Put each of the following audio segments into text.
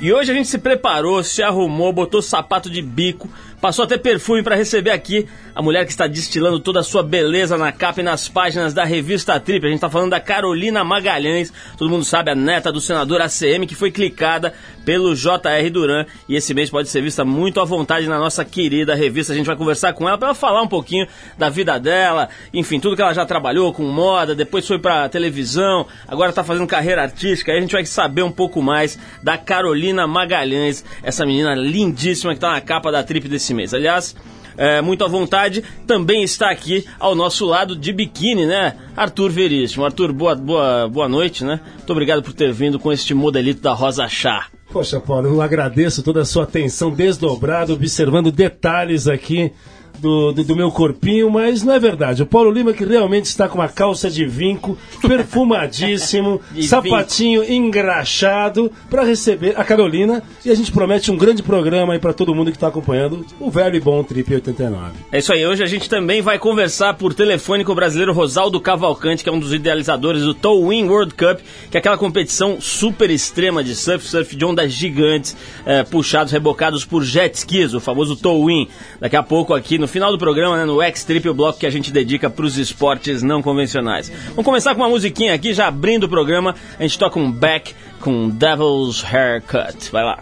E hoje a gente se preparou, se arrumou, botou sapato de bico, passou até perfume para receber aqui a mulher que está destilando toda a sua beleza na capa e nas páginas da revista Trip. A gente está falando da Carolina Magalhães, todo mundo sabe, a neta do senador ACM, que foi clicada pelo J.R. Duran e esse mês pode ser vista muito à vontade na nossa querida revista. A gente vai conversar com ela para falar um pouquinho da vida dela, enfim, tudo que ela já trabalhou com moda, depois foi para televisão, agora está fazendo carreira artística. Aí a gente vai saber um pouco mais da Carolina Magalhães, essa menina lindíssima que está na capa da Trip desse mês. Aliás, é, muito à vontade, também está aqui ao nosso lado de biquíni, né? Arthur Veríssimo. Arthur, boa, boa, boa noite, né? Muito obrigado por ter vindo com este modelito da Rosa Chá. Poxa, Paulo, eu agradeço toda a sua atenção desdobrada, observando detalhes aqui do, do, do, meu corpinho, mas não é verdade. O Paulo Lima que realmente está com uma calça de vinco, perfumadíssimo, sapatinho vinco. engraxado para receber a Carolina e a gente promete um grande programa aí para todo mundo que está acompanhando o velho e bom Trip 89. É isso aí, hoje a gente também vai conversar por telefone com o brasileiro Rosaldo Cavalcante, que é um dos idealizadores do Towin World Cup, que é aquela competição super extrema de surf, surf de ondas gigantes, é, puxados, rebocados por jet skis, o famoso Towin. Daqui a pouco aqui no final do programa, né, no X-Trip, o bloco que a gente dedica para os esportes não convencionais. Vamos começar com uma musiquinha aqui, já abrindo o programa, a gente toca um back com Devil's Haircut. Vai lá.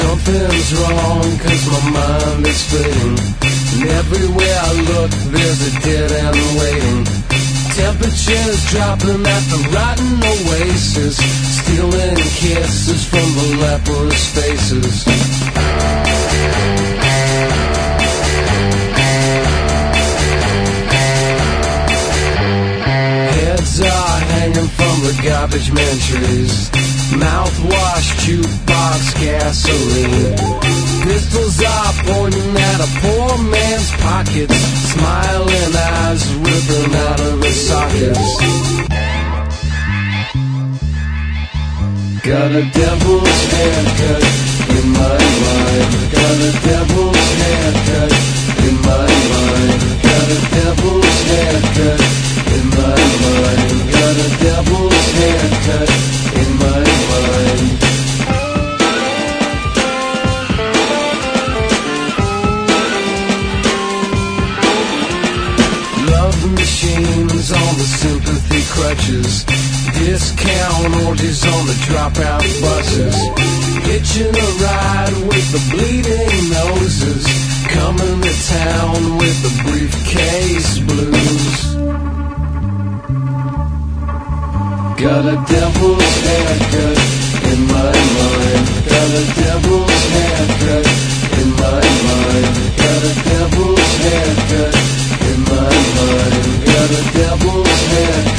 Something's wrong cause my mind is fading And everywhere I look there's a dead end waiting Temperatures dropping at the rotten oasis, stealing kisses from the leprous faces. Heads are hanging from the garbage man trees. Mouthwash, jukebox, gasoline. A poor man's pockets. Smiling eyes ripping out of his sockets. Got a devil's haircut in my mind. Got a devil's haircut in my mind. Got a devil's haircut in my mind. Got a devil's haircut in my mind. Sympathy crutches. Discount orgies on the dropout buses. Hitching a ride with the bleeding noses. Coming to town with the briefcase blues. Got a devil's haircut in my mind. Got a devil's haircut in my mind. Got a devil's haircut in my mind. Got a devil's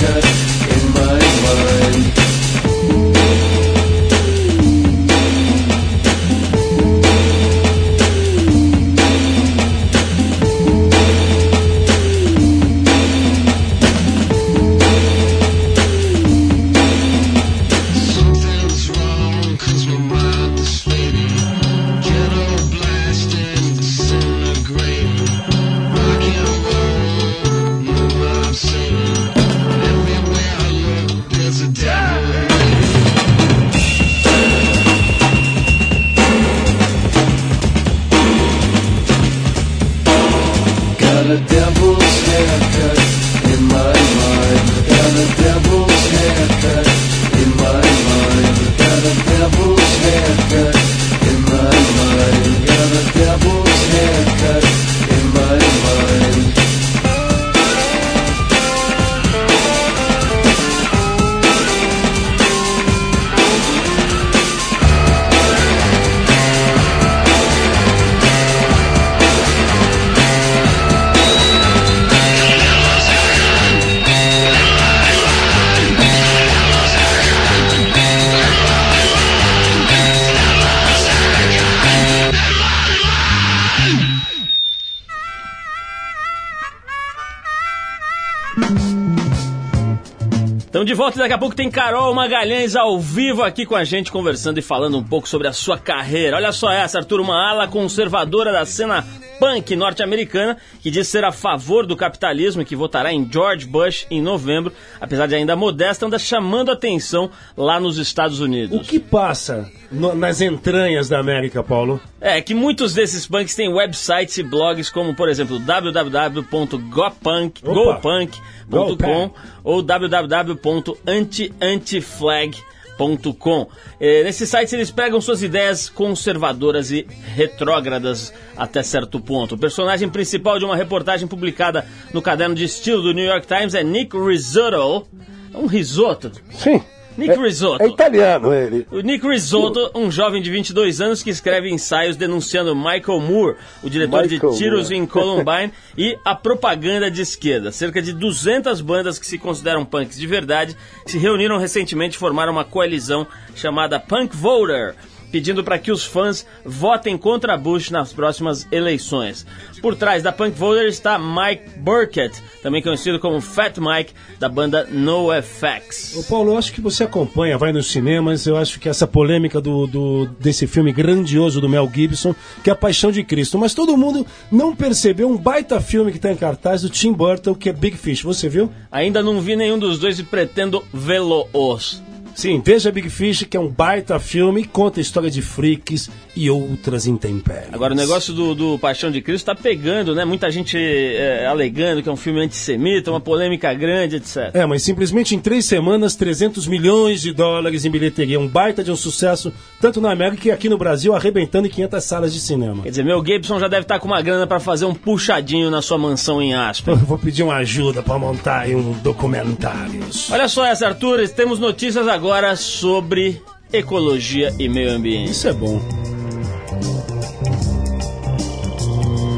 haircut volta daqui a pouco tem Carol Magalhães ao vivo aqui com a gente, conversando e falando um pouco sobre a sua carreira. Olha só essa, Arthur, uma ala conservadora da cena punk norte-americana que diz ser a favor do capitalismo e que votará em George Bush em novembro, apesar de ainda modesta, anda chamando atenção lá nos Estados Unidos. O que passa no- nas entranhas da América, Paulo? É que muitos desses punks têm websites e blogs como, por exemplo, www.gopunk, Opa. gopunk.com Gopunk. ou www.antiantiflag.com. Eh, nesses sites eles pregam suas ideias conservadoras e retrógradas até certo ponto. O personagem principal de uma reportagem publicada no caderno de estilo do New York Times é Nick Risotto. É um risoto. Sim. Nick Risotto. É italiano ele. O Nick Risotto, um jovem de 22 anos que escreve ensaios denunciando Michael Moore, o diretor Michael de Tiros Moore. em Columbine, e a propaganda de esquerda. Cerca de 200 bandas que se consideram punks de verdade se reuniram recentemente e formaram uma coalizão chamada Punk Voter, pedindo para que os fãs votem contra Bush nas próximas eleições. Por trás da Punk Voter está Mike Burkett, também conhecido como Fat Mike, da banda NoFX. Ô Paulo, eu acho que você acompanha, vai nos cinemas, eu acho que essa polêmica do, do- desse filme grandioso do Mel Gibson, que é a Paixão de Cristo, mas todo mundo não percebeu um baita filme que está em cartaz do Tim Burton, que é Big Fish, você viu? Ainda não vi nenhum dos dois e pretendo vê-los. Sim, veja Big Fish, que é um baita filme, conta a história de freaks e outras intempéries. Agora, o negócio do, do Paixão de Cristo tá pegando, né? Muita gente é, alegando que é um filme antissemita, uma polêmica grande, etc. É, mas simplesmente em três semanas, 300 milhões de dólares em bilheteria. Um baita de um sucesso, tanto na América que aqui no Brasil, arrebentando em 500 salas de cinema. Quer dizer, meu Gibson já deve estar com uma grana pra fazer um puxadinho na sua mansão em Aspen. Eu vou pedir uma ajuda para montar aí um documentário. Olha só essa, Arthur, temos notícias agora sobre ecologia e meio ambiente. Isso é bom.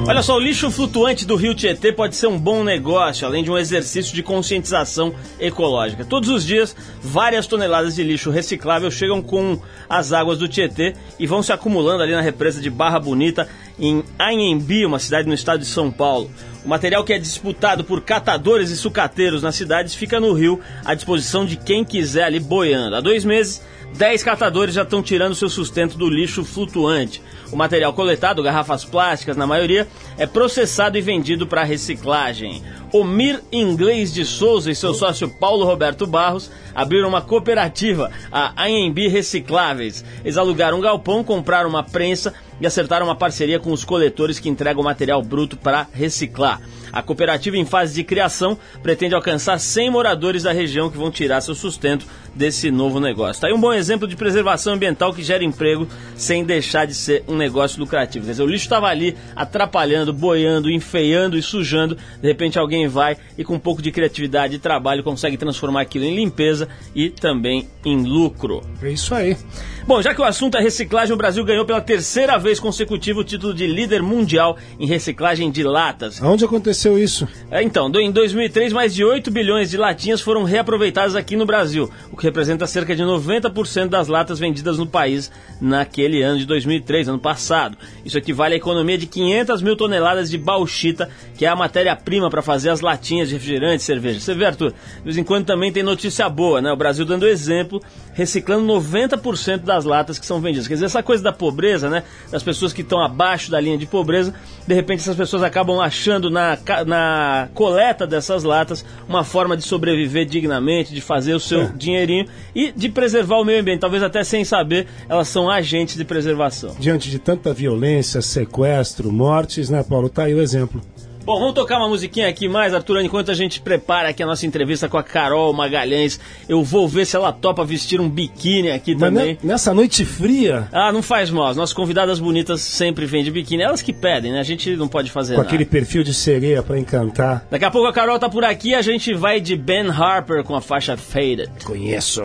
Olha só, o lixo flutuante do rio Tietê pode ser um bom negócio, além de um exercício de conscientização ecológica. Todos os dias, várias toneladas de lixo reciclável chegam com as águas do Tietê e vão se acumulando ali na represa de Barra Bonita, em Anhembi, uma cidade no estado de São Paulo. O material que é disputado por catadores e sucateiros nas cidades fica no rio à disposição de quem quiser ali boiando. Há dois meses, 10 catadores já estão tirando seu sustento do lixo flutuante. O material coletado, garrafas plásticas na maioria, é processado e vendido para reciclagem. Omir Inglês de Souza e seu sócio Paulo Roberto Barros abriram uma cooperativa, a Anhembi Recicláveis. Eles alugaram um galpão, compraram uma prensa e acertaram uma parceria com os coletores que entregam o material bruto para reciclar. A cooperativa, em fase de criação, pretende alcançar 100 moradores da região que vão tirar seu sustento desse novo negócio. Está aí um bom exemplo de preservação ambiental que gera emprego sem deixar de ser um negócio lucrativo. Quer dizer, o lixo estava ali atrapalhando, boiando, enfeiando e sujando. De repente alguém vai e com um pouco de criatividade e trabalho consegue transformar aquilo em limpeza e também em lucro. É isso aí. Bom, já que o assunto é reciclagem, o Brasil ganhou pela terceira vez consecutiva o título de líder mundial em reciclagem de latas. Aonde aconteceu isso? É, Então, em 2003, mais de 8 bilhões de latinhas foram reaproveitadas aqui no Brasil, o que representa cerca de 90% das latas vendidas no país naquele ano de 2003, ano passado. Isso equivale à economia de 500 mil toneladas de bauxita, que é a matéria-prima para fazer as latinhas de refrigerante e cerveja. Você vê, Arthur, de vez em quando também tem notícia boa, né? O Brasil dando exemplo, reciclando 90% das latas que são vendidas. Quer dizer, essa coisa da pobreza, né? Das pessoas que estão abaixo da linha de pobreza, de repente essas pessoas acabam achando na, na coleta dessas latas uma forma de sobreviver dignamente, de fazer o seu É. dinheirinho e de preservar o meio ambiente. Talvez até sem saber, elas são agentes de preservação. Diante de tanta violência, sequestro, mortes, né, Paulo? Tá aí o exemplo. Bom, vamos tocar uma musiquinha aqui mais, Arthur, enquanto a gente prepara aqui a nossa entrevista com a Carol Magalhães. Eu vou ver se ela topa vestir um biquíni aqui Mas também. ne- nessa noite fria, Ah, não faz mal. As nossas convidadas bonitas sempre vêm de biquíni. Elas que pedem, né? A gente não pode fazer com nada. aquele perfil de sereia pra encantar. Daqui a pouco a Carol tá por aqui e a gente vai de Ben Harper com a faixa Faded. Conheço.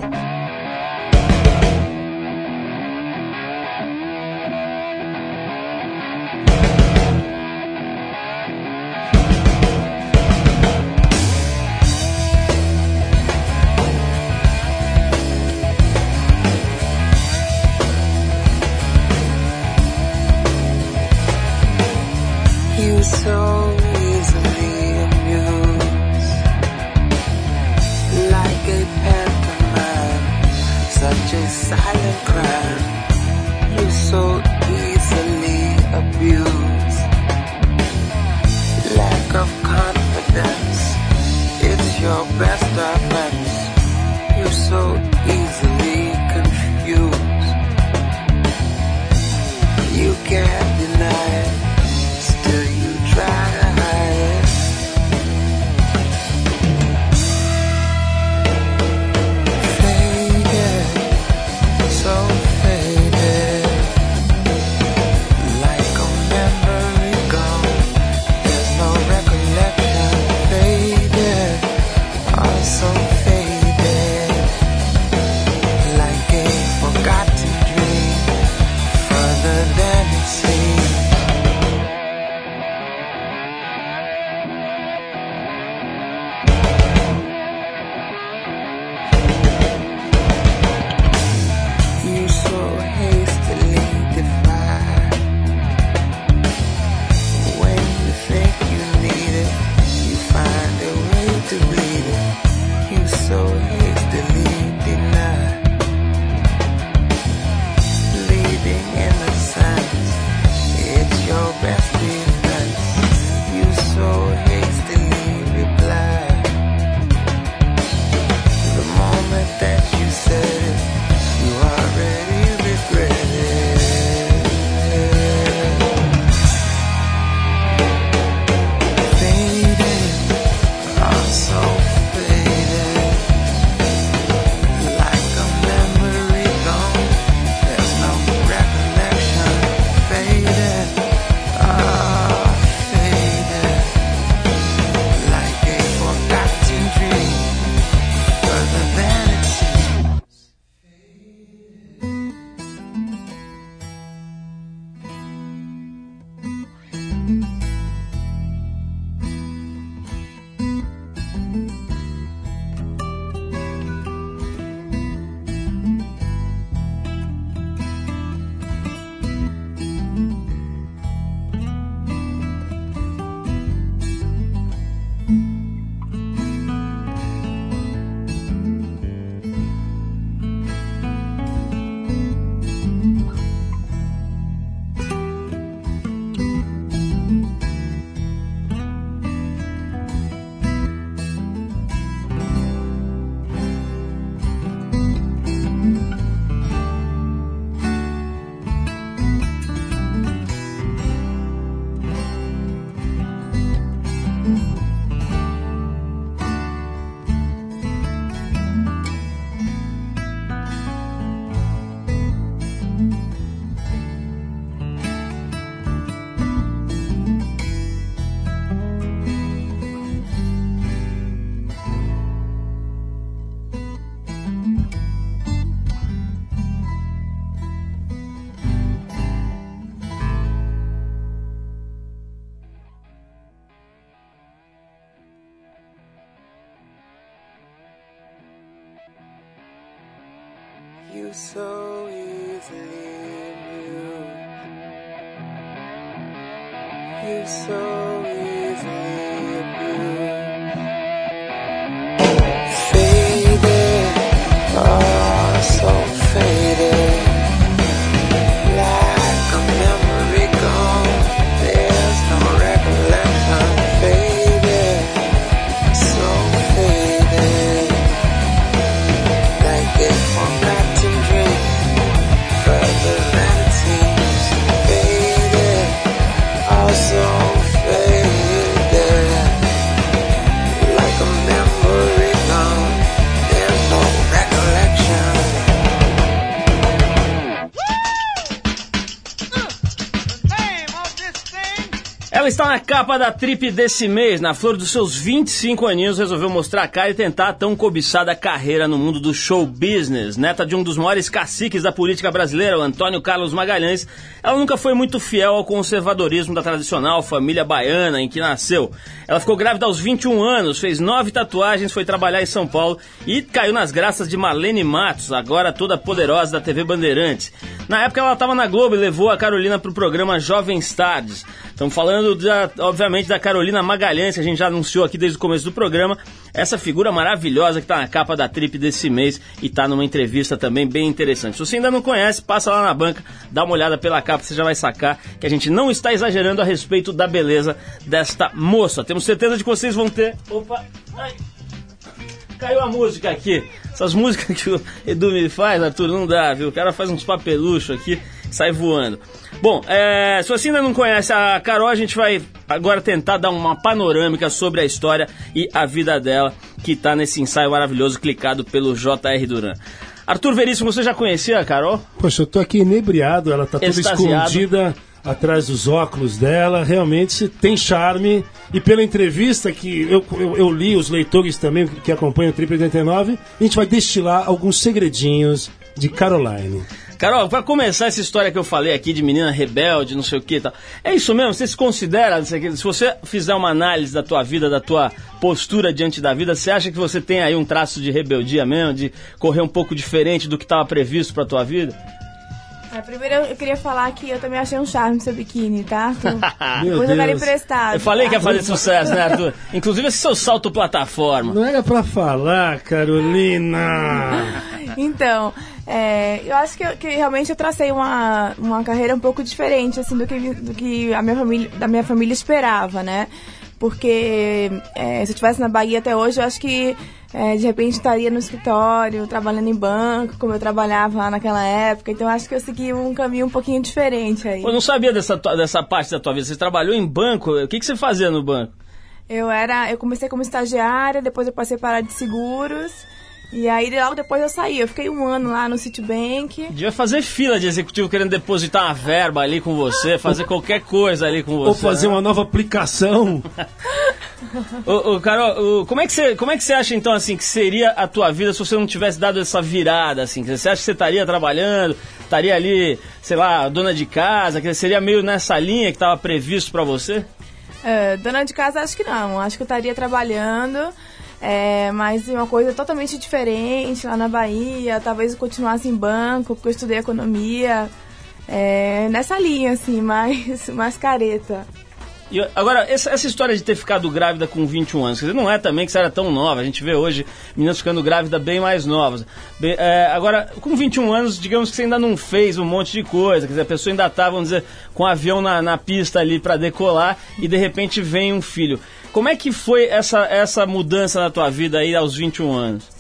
You so easily amused. You so capa da trip desse mês, na flor dos seus 25 aninhos, resolveu mostrar a cara e tentar a tão cobiçada carreira no mundo do show business. Neta de um dos maiores caciques da política brasileira, o Antônio Carlos Magalhães, ela nunca foi muito fiel ao conservadorismo da tradicional família baiana em que nasceu. Ela ficou grávida aos 21 anos, fez nove tatuagens, foi trabalhar em São Paulo e caiu nas graças de Marlene Matos, agora toda poderosa da TV Bandeirantes. Na época ela estava na Globo e levou a Carolina para o programa Jovens Tardes. Estamos falando, da, obviamente, da Carolina Magalhães, que a gente já anunciou aqui desde o começo do programa. Essa figura maravilhosa que está na capa da trip desse mês e está numa entrevista também bem interessante. Se você ainda não conhece, passa lá na banca, dá uma olhada pela capa, você já vai sacar que a gente não está exagerando a respeito da beleza desta moça. Temos certeza de que vocês vão ter. Opa! Ai. Caiu a música aqui. Essas músicas que o Edu me faz, Arthur, não dá, viu? O cara faz uns papeluchos aqui, sai voando. Bom, é, se você ainda não conhece a Carol, a gente vai agora tentar dar uma panorâmica sobre a história e a vida dela, que tá nesse ensaio maravilhoso clicado pelo J.R. Duran. Arthur Veríssimo, você já conhecia a Carol? Poxa, eu tô aqui inebriado, ela tá toda Extasiado. escondida atrás dos óculos dela, realmente tem charme. E pela entrevista que eu, eu, eu li, os leitores também que acompanham o Trip 89, a gente vai destilar alguns segredinhos de Caroline. Carol, pra começar essa história que eu falei aqui de menina rebelde, não sei o que e tal. É isso mesmo? Você se considera, se você fizer uma análise da tua vida, da tua postura diante da vida, você acha que você tem aí um traço de rebeldia mesmo, de correr um pouco diferente do que estava previsto pra tua vida? É, primeiro eu queria falar que eu também achei um charme seu biquíni, tá? Tu- Meu Depois eu quero emprestado. Eu falei que ia fazer sucesso, né, Arthur? Inclusive esse seu salto plataforma. Não era pra falar, Carolina. Então, é, eu acho que, eu- que realmente eu tracei uma, uma carreira um pouco diferente, assim, do que, do que a minha família, da minha família esperava, né? Porque é, se eu estivesse na Bahia até hoje, eu acho que é, de repente estaria no escritório, trabalhando em banco, como eu trabalhava lá naquela época. Então, acho que eu segui um caminho um pouquinho diferente aí. Eu não sabia dessa, dessa parte da tua vida. Você trabalhou em banco? O que, que você fazia no banco? Eu era, eu comecei como estagiária, depois eu passei para de seguros. E aí logo depois eu saí. Eu fiquei um ano lá no Citibank. Devia fazer fila de executivo querendo depositar uma verba ali com você, fazer qualquer coisa ali com você. Ou fazer né? uma nova aplicação. Ô, ô, Carol, ô, como, é que você, como é que você acha então assim que seria a tua vida se você não tivesse dado essa virada assim? Você acha que você estaria trabalhando, estaria ali, sei lá, dona de casa, que seria meio nessa linha que estava previsto pra você? É, dona de casa, acho que não. Acho que eu estaria trabalhando, é, mas uma coisa totalmente diferente lá na Bahia. Talvez eu continuasse em banco, porque eu estudei economia. É, nessa linha, assim, mais, mais careta. E, agora, essa, essa história de ter ficado grávida com 21 anos, quer dizer, não é também que você era tão nova. A gente vê hoje meninas ficando grávidas bem mais novas. Bem, é, agora, com 21 anos, digamos que você ainda não fez um monte de coisa. Quer dizer, a pessoa ainda tá, vamos dizer, com o avião na, na pista ali para decolar e de repente vem um filho. Como é que foi essa, essa mudança na tua vida aí aos 21 anos?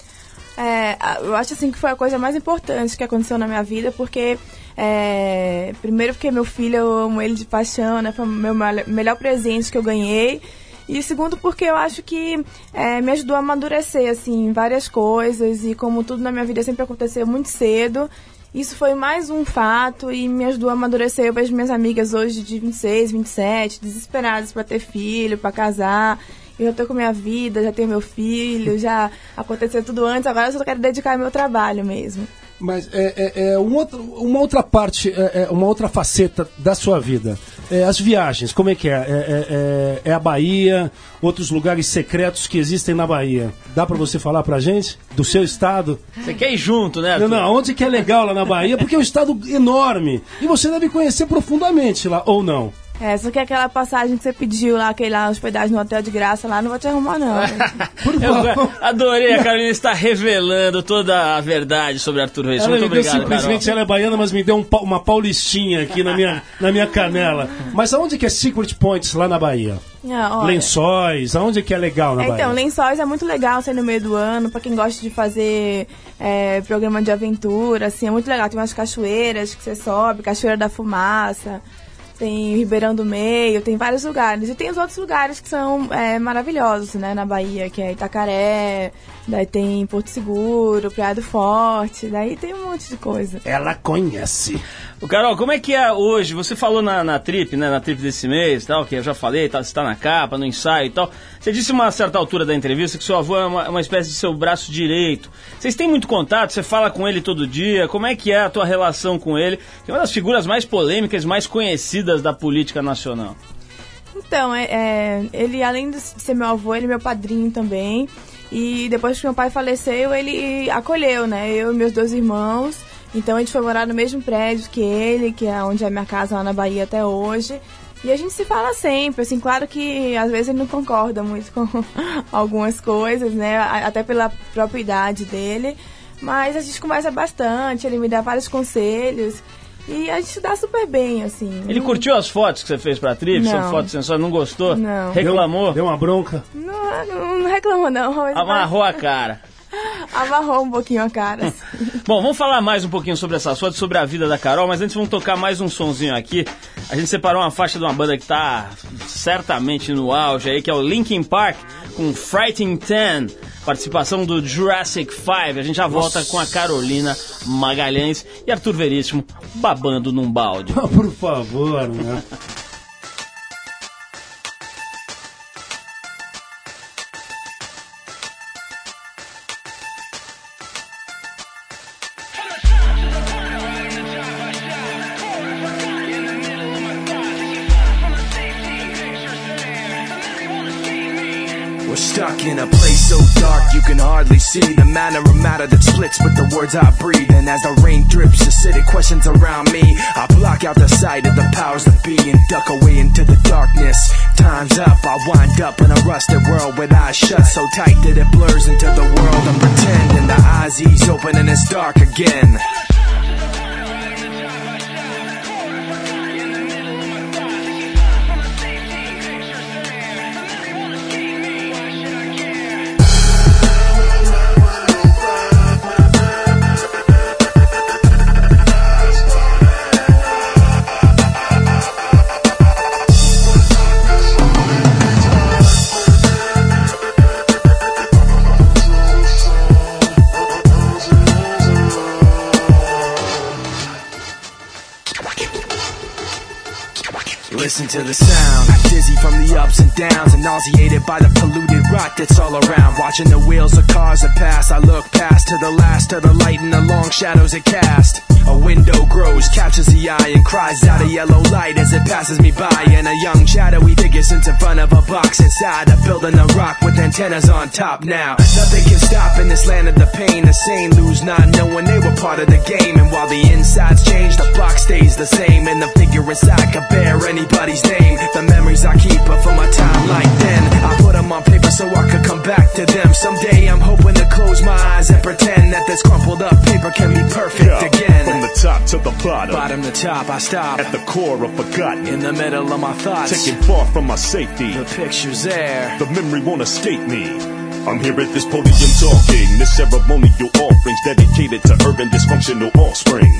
É, eu acho assim que foi a coisa mais importante que aconteceu na minha vida, porque é, primeiro porque meu filho eu amo ele de paixão, né? Foi o meu mel- melhor presente que eu ganhei. E segundo porque eu acho que é, me ajudou a amadurecer assim várias coisas e como tudo na minha vida sempre aconteceu muito cedo, isso foi mais um fato e me ajudou a amadurecer. Eu vejo minhas amigas hoje de 26, 27, desesperadas para ter filho, para casar. Eu tô com minha vida, já tenho meu filho, já aconteceu tudo antes, agora eu só quero dedicar ao meu trabalho mesmo. Mas é, é- é um outro- uma outra parte, é, é uma outra faceta da sua vida. É, as viagens, como é que é? É, é- a Bahia, outros lugares secretos que existem na Bahia. Dá pra você falar pra gente? Do seu estado? Você quer ir junto, né? Não, Arthur? não, onde que é legal lá na Bahia? Porque é um estado enorme. E você deve conhecer profundamente lá, ou não? É, só que aquela passagem que você pediu lá, aquele lá, hospedagem no hotel de graça lá, não vou te arrumar não. Por Eu favor. adorei, a Carolina está revelando toda a verdade sobre Arthur Reis. Ela Muito me deu obrigado, simplesmente, Carol. ela é baiana, mas me deu um uma paulistinha aqui na minha, na minha canela. Mas aonde que é Secret Points lá na Bahia? Ah, olha. Lençóis, aonde que é legal na É, Bahia? então, Lençóis é muito legal ser no meio do ano, pra quem gosta de fazer é, programa de aventura, assim, é muito legal. Tem umas cachoeiras que você sobe, Cachoeira da Fumaça, tem Ribeirão do Meio, tem vários lugares. E tem os outros lugares que são é, maravilhosos, né, na Bahia, que é Itacaré, daí tem Porto Seguro, Praia do Forte, daí tem um monte de coisa. Ela conhece. O Carol, como é que é hoje? Você falou na, na trip, né? Na trip desse mês, tal, que eu já falei, tá, você tá na capa, no ensaio e tal. Você disse uma certa altura da entrevista que seu avô é uma, uma espécie de seu braço direito. Vocês têm muito contato? Você fala com ele todo dia? Como é que é a tua relação com ele? Que é uma das figuras mais polêmicas, mais conhecidas da política nacional. Então, é, é, ele, além de ser meu avô, ele é meu padrinho também. E depois que meu pai faleceu, ele acolheu, né? Eu e meus dois irmãos. Então a gente foi morar no mesmo prédio que ele, que é onde é minha casa lá na Bahia até hoje. E a gente se fala sempre, assim, claro que às vezes ele não concorda muito com algumas coisas, né? Até pela própria idade dele. Mas a gente conversa bastante, ele me dá vários conselhos. E a gente se dá super bem, assim. Ele Não- curtiu as fotos que você fez pra Trip? São fotos sensuais, não gostou? Não. Reclamou? Deu uma bronca. Não, não, não reclama, não. mas Amarrou a cara. Amarrou um pouquinho a cara. assim. Bom, vamos falar mais um pouquinho sobre essas fotos, sobre a vida da Carol, mas antes vamos tocar mais um sonzinho aqui. A gente separou uma faixa de uma banda que tá certamente no auge aí, que é o Linkin Park, com Frightened Ten, participação do Jurassic Five. A gente já volta com a Carolina Magalhães e Arthur Veríssimo babando num balde. Por favor, né? See the manner of matter that splits with the words I breathe. And as the rain drips, acidic questions around me. I block out the sight of the powers that be and duck away into the darkness. Time's up, I wind up in a rusted world with eyes shut so tight that it blurs into the world and pretend. And the eyes ease open and it's dark again. Listen to the sound, dizzy from the ups and downs, and nauseated by the polluted rot that's all around. Watching the wheels of cars that pass, I look past to the last of the light and the long shadows it cast. A window grows, catches the eye, and cries out a yellow light as it passes me by. And a young shadowy figure sits in front of a box inside a building a rock with antennas on top. Now nothing can stop in this land of the pain. The sane lose not knowing they were part of the game, and while the insides change, the box stays the same, and the figure inside could bear anybody's name. The memories I keep are from a time like then. I put them on paper so I could come back to them. Someday I'm hoping to close my eyes and pretend that this crumpled up paper can be perfect From the top to the bottom, Bottom to top, I stop. at the core of forgotten, In the middle of my thoughts, taken far from my safety. the picture's there. The memory won't escape me. I'm here at this podium talking. This ceremonial offerings dedicated to urban dysfunctional offspring.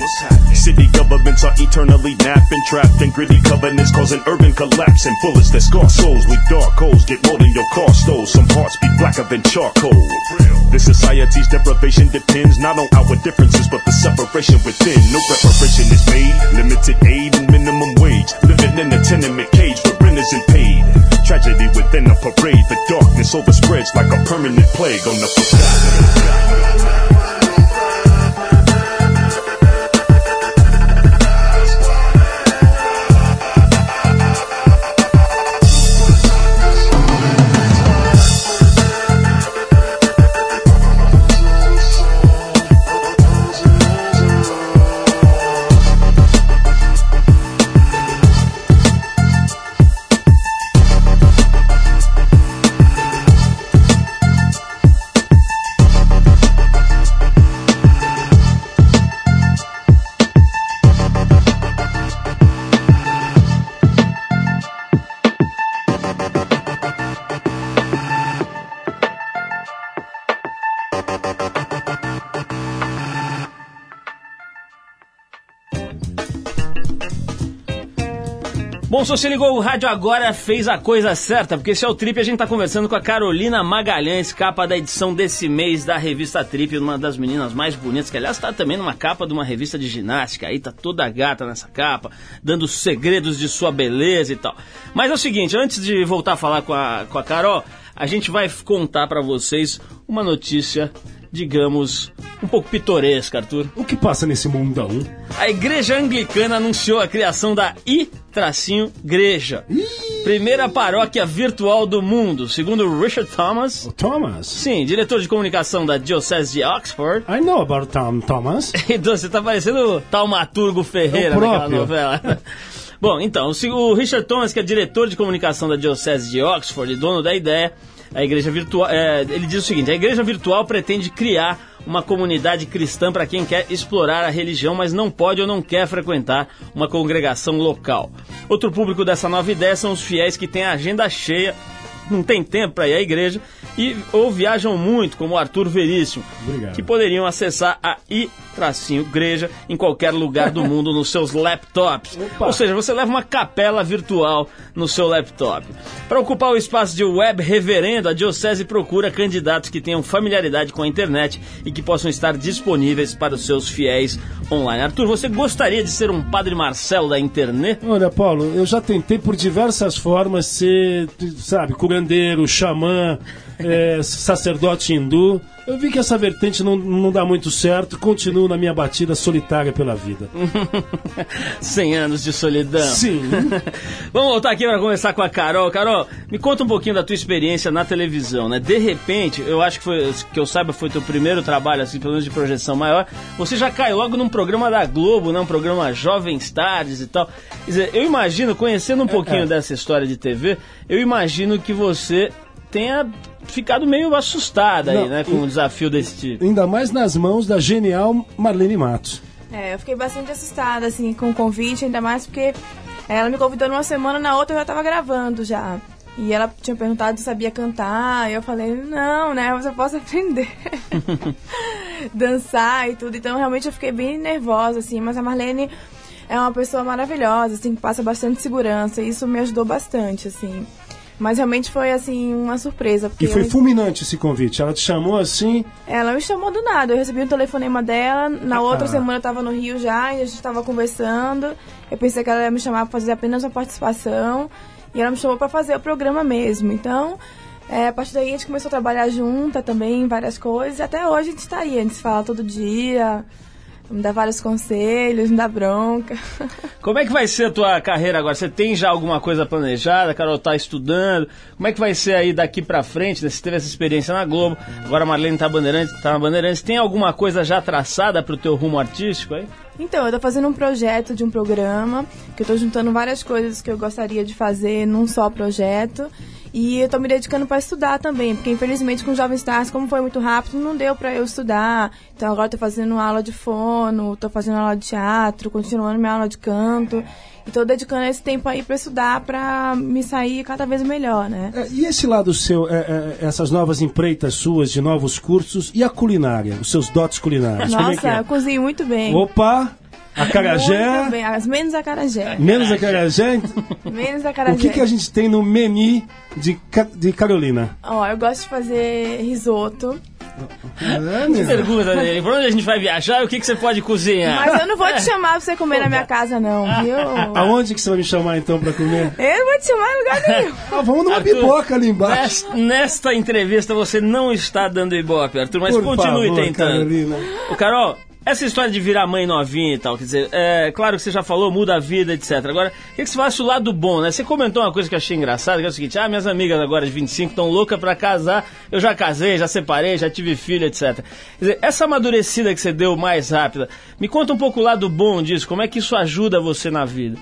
City governments are eternally napping, trapped in gritty covenants, causing urban collapse. And bullets that scar souls leave dark holes. Get more than your car stole. Some hearts be blacker than charcoal. This society's deprivation depends not on our differences, but the separation within. No reparation is made. Limited aid and minimum wage. Living in a tenement cage where rent isn't paid. Tragedy within a parade. The darkness overspreads like a permanent plague on the forgotten. Se você ligou o rádio agora, fez a coisa certa, porque esse é o Trip a gente tá conversando com a Carolina Magalhães, capa da edição desse mês da revista Trip, uma das meninas mais bonitas, que aliás tá também numa capa de uma revista de ginástica, aí tá toda gata nessa capa, dando os segredos de sua beleza e tal. Mas é o seguinte, antes de voltar a falar com a, com a Carol, a gente vai contar pra vocês uma notícia, digamos, um pouco pitoresca, Arthur. O que passa nesse mundão? A Igreja Anglicana anunciou a criação da I-Greja, primeira paróquia virtual do mundo, segundo Richard Thomas, O Thomas? sim, diretor de comunicação da Diocese de Oxford. I know about Tom Thomas. Então, você tá parecendo o Taumaturgo Ferreira naquela próprio. novela. Bom, então, o Richard Thomas, que é diretor de comunicação da Diocese de Oxford e dono da ideia, A igreja virtual. é, ele diz o seguinte: a igreja virtual pretende criar uma comunidade cristã para quem quer explorar a religião, mas não pode ou não quer frequentar uma congregação local. Outro público dessa nova ideia são os fiéis que têm a agenda cheia não tem tempo para ir à igreja e ou viajam muito, como o Arthur Veríssimo, Obrigado. que poderiam acessar a i-igreja em qualquer lugar do mundo nos seus laptops. Opa. Ou seja, você leva uma capela virtual no seu laptop. Para ocupar o espaço de web reverendo, a Diocese procura candidatos que tenham familiaridade com a internet e que possam estar disponíveis para os seus fiéis online. Arthur, você gostaria de ser um Padre Marcelo da internet? Olha, Paulo, eu já tentei por diversas formas ser, sabe, curandeiro, xamã, é, sacerdote hindu. Eu vi que essa vertente não, não dá muito certo, continuo na minha batida solitária pela vida. 100 anos de solidão. Sim. Vamos voltar aqui para conversar com a Carol. Carol, me conta um pouquinho da tua experiência na televisão, né? De repente, eu acho que foi, que eu saiba, foi teu primeiro trabalho, assim, pelo menos de projeção maior. Você já cai logo num programa da Globo, né? Um programa Jovens Tardes e tal. Quer dizer, eu imagino, conhecendo um pouquinho é. dessa história de TV, eu imagino que você tenha ficado meio assustada aí, Não, né? Com um desafio desse tipo. Ainda mais nas mãos da genial Marlene Matos. É, eu fiquei bastante assustada, assim, com o convite, ainda mais porque ela me convidou numa semana, na outra eu já tava gravando já. E ela tinha perguntado se sabia cantar, e eu falei, não, né, mas eu posso aprender. Dançar e tudo, então realmente eu fiquei bem nervosa, assim, mas a Marlene é uma pessoa maravilhosa, assim, que passa bastante segurança, e isso me ajudou bastante, assim. Mas realmente foi, assim, uma surpresa. Porque E foi eu- fulminante esse convite. Ela te chamou assim. ela me chamou do nada. Eu recebi um telefonema dela. Na outra Ah. semana eu tava no Rio já e a gente tava conversando. Eu pensei que ela ia me chamar pra fazer apenas uma participação. E ela me chamou pra fazer o programa mesmo. Então, é, a partir daí a gente começou a trabalhar junta também em várias coisas. E até hoje a gente tá aí. A gente se fala todo dia. Me dá vários conselhos, me dá bronca. Como é que vai ser a tua carreira agora? Você tem já alguma coisa planejada? A Carol tá estudando. Como é que vai ser aí daqui pra frente? né? Você teve essa experiência na Globo, agora a Marlene tá, Bandeirantes, tá na Bandeirantes. Tem alguma coisa já traçada pro teu rumo artístico aí? Então, eu tô fazendo um projeto de um programa, que eu tô juntando várias coisas que eu gostaria de fazer num só projeto. E eu tô me dedicando para estudar também, porque infelizmente com Jovem Stars, como foi muito rápido, não deu para eu estudar. Então agora eu tô fazendo aula de fono, tô fazendo aula de teatro, continuando minha aula de canto. E tô dedicando esse tempo aí para estudar, para me sair cada vez melhor, né? É, E esse lado seu, é, é, essas novas empreitas suas de novos cursos e a culinária, os seus dotes culinários, é Nossa, é? eu cozinho muito bem. Opa, acarajé, Muito bem, as menos acarajé. menos acarajé. Menos acarajé. O que, que a gente tem no menu de, de Carolina? Ó, eu gosto de fazer risoto. É, Que pergunta dele. Pra onde a gente vai viajar e o que, que você pode cozinhar? Mas eu não vou te chamar pra você comer na minha casa, não, viu? Aonde que você vai me chamar então pra comer? Eu não vou te chamar em lugar nenhum. Ah, vamos numa Arthur, pipoca ali embaixo. Nesta, entrevista você não está dando ibope, Arthur, mas Por continue favor, tentando. Carolina. Ô, Carol, essa história de virar mãe novinha e tal, quer dizer, é claro que você já falou, muda a vida, etc. Agora, o que, que você faz do lado bom, né? Você comentou uma coisa que eu achei engraçada, que é o seguinte, ah, minhas amigas agora de 25 estão loucas pra casar, eu já casei, já separei, já tive filho, etc. Quer dizer, essa amadurecida que você deu mais rápida, me conta um pouco o lado bom disso, como é que isso ajuda você na vida?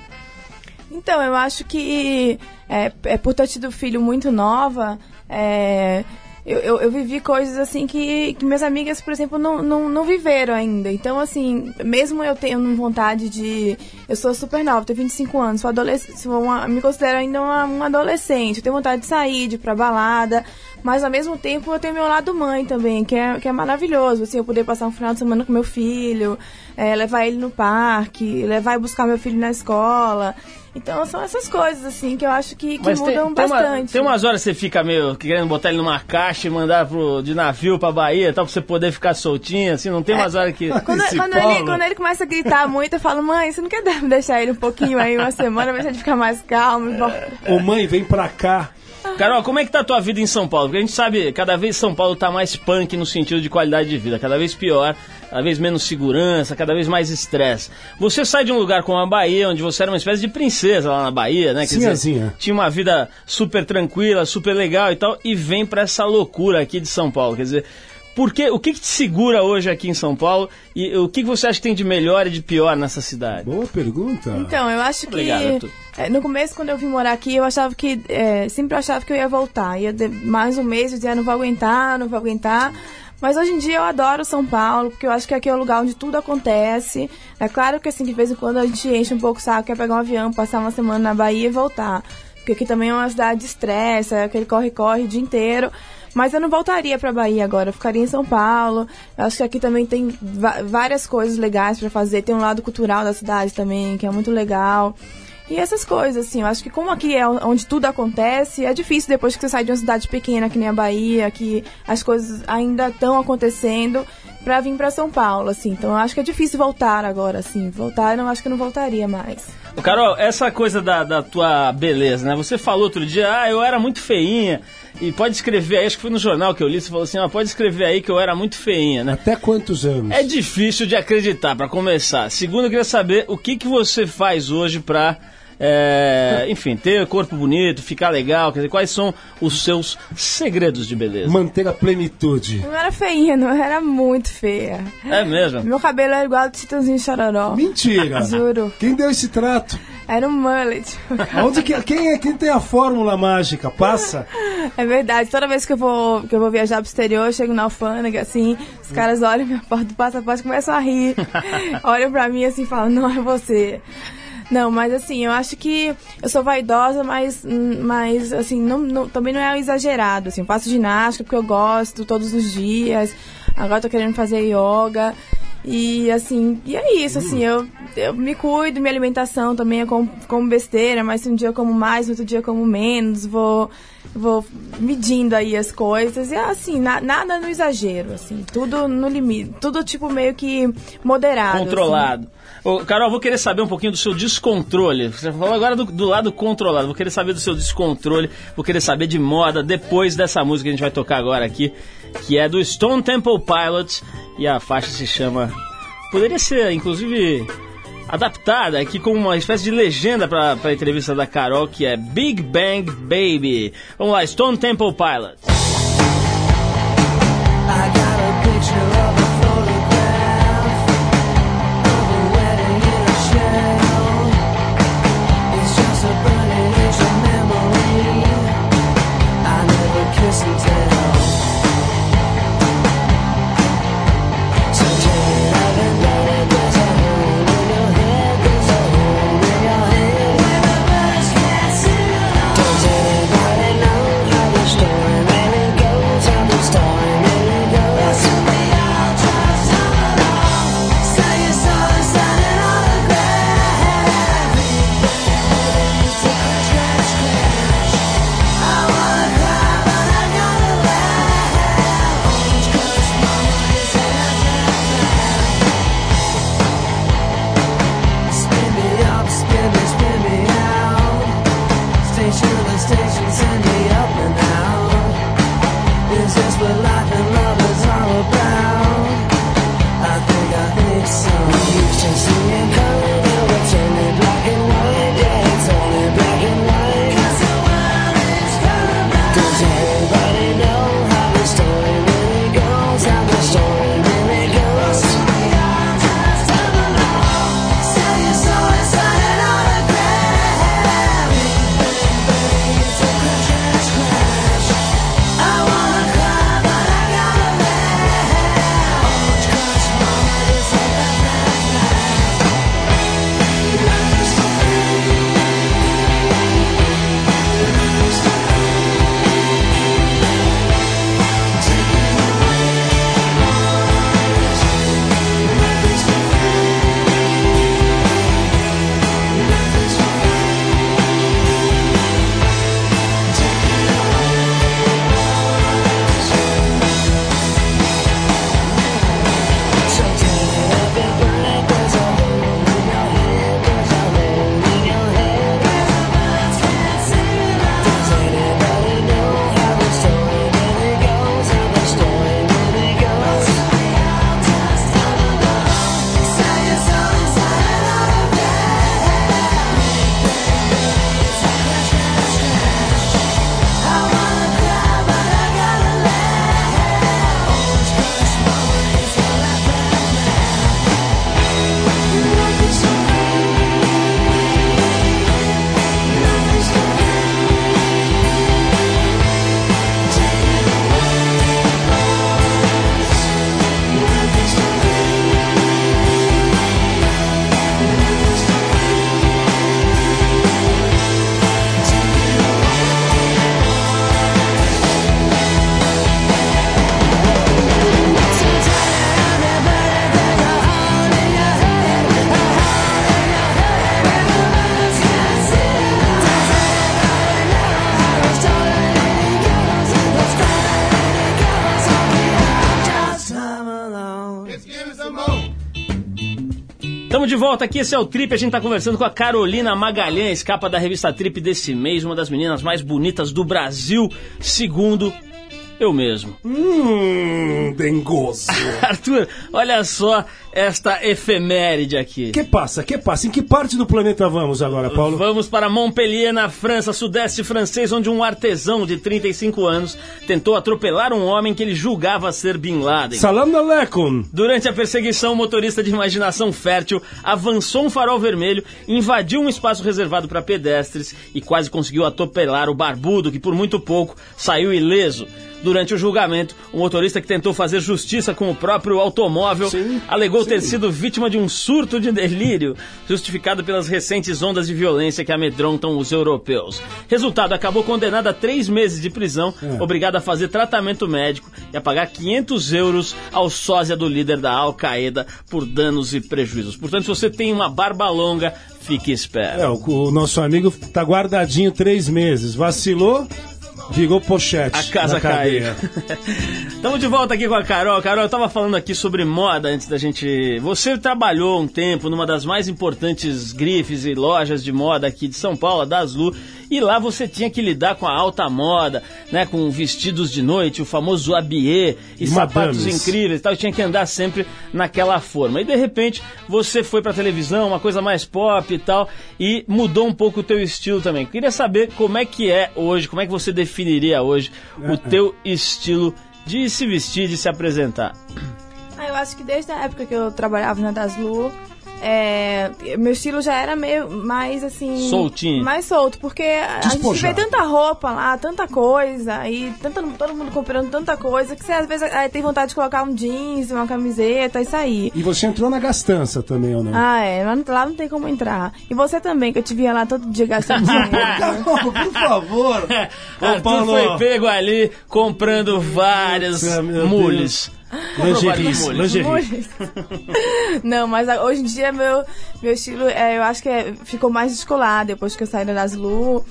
Então, eu acho que é, é por ter tido filho muito nova, é, eu, eu, eu vivi coisas assim que, que minhas amigas, por exemplo, não, não, não viveram ainda. Então, assim, mesmo eu tendo vontade de. Eu sou super nova, tenho 25 anos, sou adolescente, me considero ainda uma, uma adolescente, eu tenho vontade de sair, de ir pra balada. Mas ao mesmo tempo eu tenho meu lado mãe também, que é, que é maravilhoso. Assim, eu poder passar um final de semana com meu filho, é, levar ele no parque, levar e buscar meu filho na escola. Então são essas coisas, assim, que eu acho que, que Mas tem, mudam tem, uma- bastante. tem umas horas que você fica meio querendo botar ele numa caixa e mandar pro, de navio pra Bahia, tal, pra você poder ficar soltinho, assim, não tem umas horas que... Quando, quando ele, quando ele começa a gritar muito, eu falo, mãe, você não quer deixar ele um pouquinho aí, uma semana, se ele fica mais calmo? Ô mãe, vem pra cá. Carol, como é que tá a tua vida em São Paulo? Porque a gente sabe, cada vez São Paulo tá mais punk no sentido de qualidade de vida, cada vez pior, cada vez menos segurança, cada vez mais estresse. Você sai de um lugar como a Bahia, onde você era uma espécie de princesa lá na Bahia, né? Quer dizer, Sinhazinha. tinha uma vida super tranquila, super legal e tal, e vem pra essa loucura aqui de São Paulo. Quer dizer, Por que, o que, que te segura hoje aqui em São Paulo e o que, que você acha que tem de melhor e de pior nessa cidade? Boa pergunta. Então, eu acho que Obrigado, é, no começo, quando eu vim morar aqui, eu achava que é, sempre achava que eu ia voltar. Ia de- mais um mês, eu dizia, não vou aguentar, não vou aguentar. Mas hoje em dia eu adoro São Paulo, porque eu acho que aqui é o lugar onde tudo acontece. É claro que assim, de vez em quando a gente enche um pouco o saco, quer pegar um avião, passar uma semana na Bahia e voltar. Porque aqui também é uma cidade de estresse, é aquele corre-corre o dia inteiro. Mas eu não voltaria pra Bahia agora, eu ficaria em São Paulo. Eu acho que aqui também tem várias coisas legais pra fazer. Tem um lado cultural da cidade também, que é muito legal. E essas coisas, assim, eu acho que como aqui é onde tudo acontece, é difícil depois que você sai de uma cidade pequena, que nem a Bahia, que as coisas ainda estão acontecendo, pra vir pra São Paulo, assim. Então eu acho que é difícil voltar agora, assim. Voltar, eu não acho que eu não voltaria mais. Ô, Carol, essa coisa da, da tua beleza, né? Você falou outro dia, ah, eu era muito feinha. E pode escrever aí, acho que foi no jornal que eu li, você falou assim, ah, pode escrever aí que eu era muito feinha, né? Até quantos anos? É difícil de acreditar, pra começar. Segundo, eu queria saber o que, que você faz hoje pra, é, enfim, ter corpo bonito, ficar legal, quer dizer, quais são os seus segredos de beleza? Manter a plenitude. Eu não era feinha, não, eu era muito feia. É mesmo? Meu cabelo era igual do Titãozinho Chororó. Mentira! Juro. Quem deu esse trato? Era um mullet. Aonde que, quem, é, quem tem a fórmula mágica? Passa? É verdade, toda vez que eu vou, que eu vou viajar pro exterior, eu chego na alfândega, assim, os caras olham minha porta do passaporte e começam a rir. olham pra mim assim e falam, não é você. Não, mas assim, eu acho que eu sou vaidosa, mas, mas assim, não, não- também não é exagerado. Assim, eu faço ginástica porque eu gosto todos os dias. Agora eu tô querendo fazer yoga. E assim, e é isso, assim, eu, eu me cuido, minha alimentação também, eu como, como besteira, mas um dia eu como mais, outro dia eu como menos, vou, vou medindo aí as coisas. E assim, na- nada no exagero, assim, tudo no limite, tudo tipo meio que moderado. assim. Controlado. Ô, Carol, vou querer saber um pouquinho do seu descontrole. Você falou agora do, do lado controlado. Vou querer saber do seu descontrole. Vou querer saber de moda depois dessa música que a gente vai tocar agora aqui, que é do Stone Temple Pilots. E a faixa se chama. Poderia ser, inclusive, adaptada aqui como uma espécie de legenda para a entrevista da Carol, que é Big Bang Baby. Vamos lá, Stone Temple Pilots. Volta aqui, esse é o Trip. A gente tá conversando com a Carolina Magalhães, capa da revista Trip desse mês, uma das meninas mais bonitas do Brasil, segundo eu mesmo. Hum, dengoso. Arthur, olha só esta efeméride aqui. que passa? Que passa? Em que parte do planeta vamos agora, Paulo? Vamos para Montpellier, na França, sudeste francês, onde um artesão de 35 anos tentou atropelar um homem que ele julgava ser Bin Laden. Salam aleikum. Durante a perseguição, o motorista de imaginação fértil avançou um farol vermelho, invadiu um espaço reservado para pedestres e quase conseguiu atropelar o barbudo, que por muito pouco saiu ileso. Durante o julgamento, o motorista que tentou fazer justiça com o próprio automóvel Sim, alegou sim. ter sido vítima de um surto de delírio, justificado pelas recentes ondas de violência que amedrontam os europeus. Resultado, acabou condenado a três meses de prisão, É. obrigado a fazer tratamento médico e a pagar 500 euros ao sósia do líder da Al-Qaeda por danos e prejuízos. Portanto, se você tem uma barba longa, fique esperto. É, o, o nosso amigo tá guardadinho três meses. Vacilou, virou pochete. A casa cadeia. Estamos de volta aqui com a Carol. Carol, eu tava falando aqui sobre moda antes da gente. Você trabalhou um tempo numa das mais importantes grifes e lojas de moda aqui de São Paulo, a Daslu, e lá você tinha que lidar com a alta moda, né? Com vestidos de noite, o famoso habillé e E sapatos madames. incríveis e tal. e Tinha que andar sempre naquela forma. E de repente você foi pra televisão, uma coisa mais pop e tal, e mudou um pouco o teu estilo também. Queria saber como é que é hoje, como é que você definiria hoje o teu estilo de se vestir, de se apresentar. Ah, eu acho que desde a época que eu trabalhava na Daslu, é, meu estilo já era meio mais assim. Soltinho. Mais solto, porque a gente vê tanta roupa lá, tanta coisa, e tanta, todo mundo comprando tanta coisa, que você às vezes eh, tem vontade de colocar um jeans, uma camiseta e sair. E você entrou na gastança também, ou não? Ah, é, lá, não- lá não tem como entrar. E você também, que eu te via lá todo dia gastando dinheiro. Por favor. Ô, Arthur Paulo. foi pego ali comprando várias mules. Lingeries, mules. lingerie. Não, mas hoje em dia meu, meu estilo, é, eu acho que é- ficou mais descolado depois que eu saí da Daslu.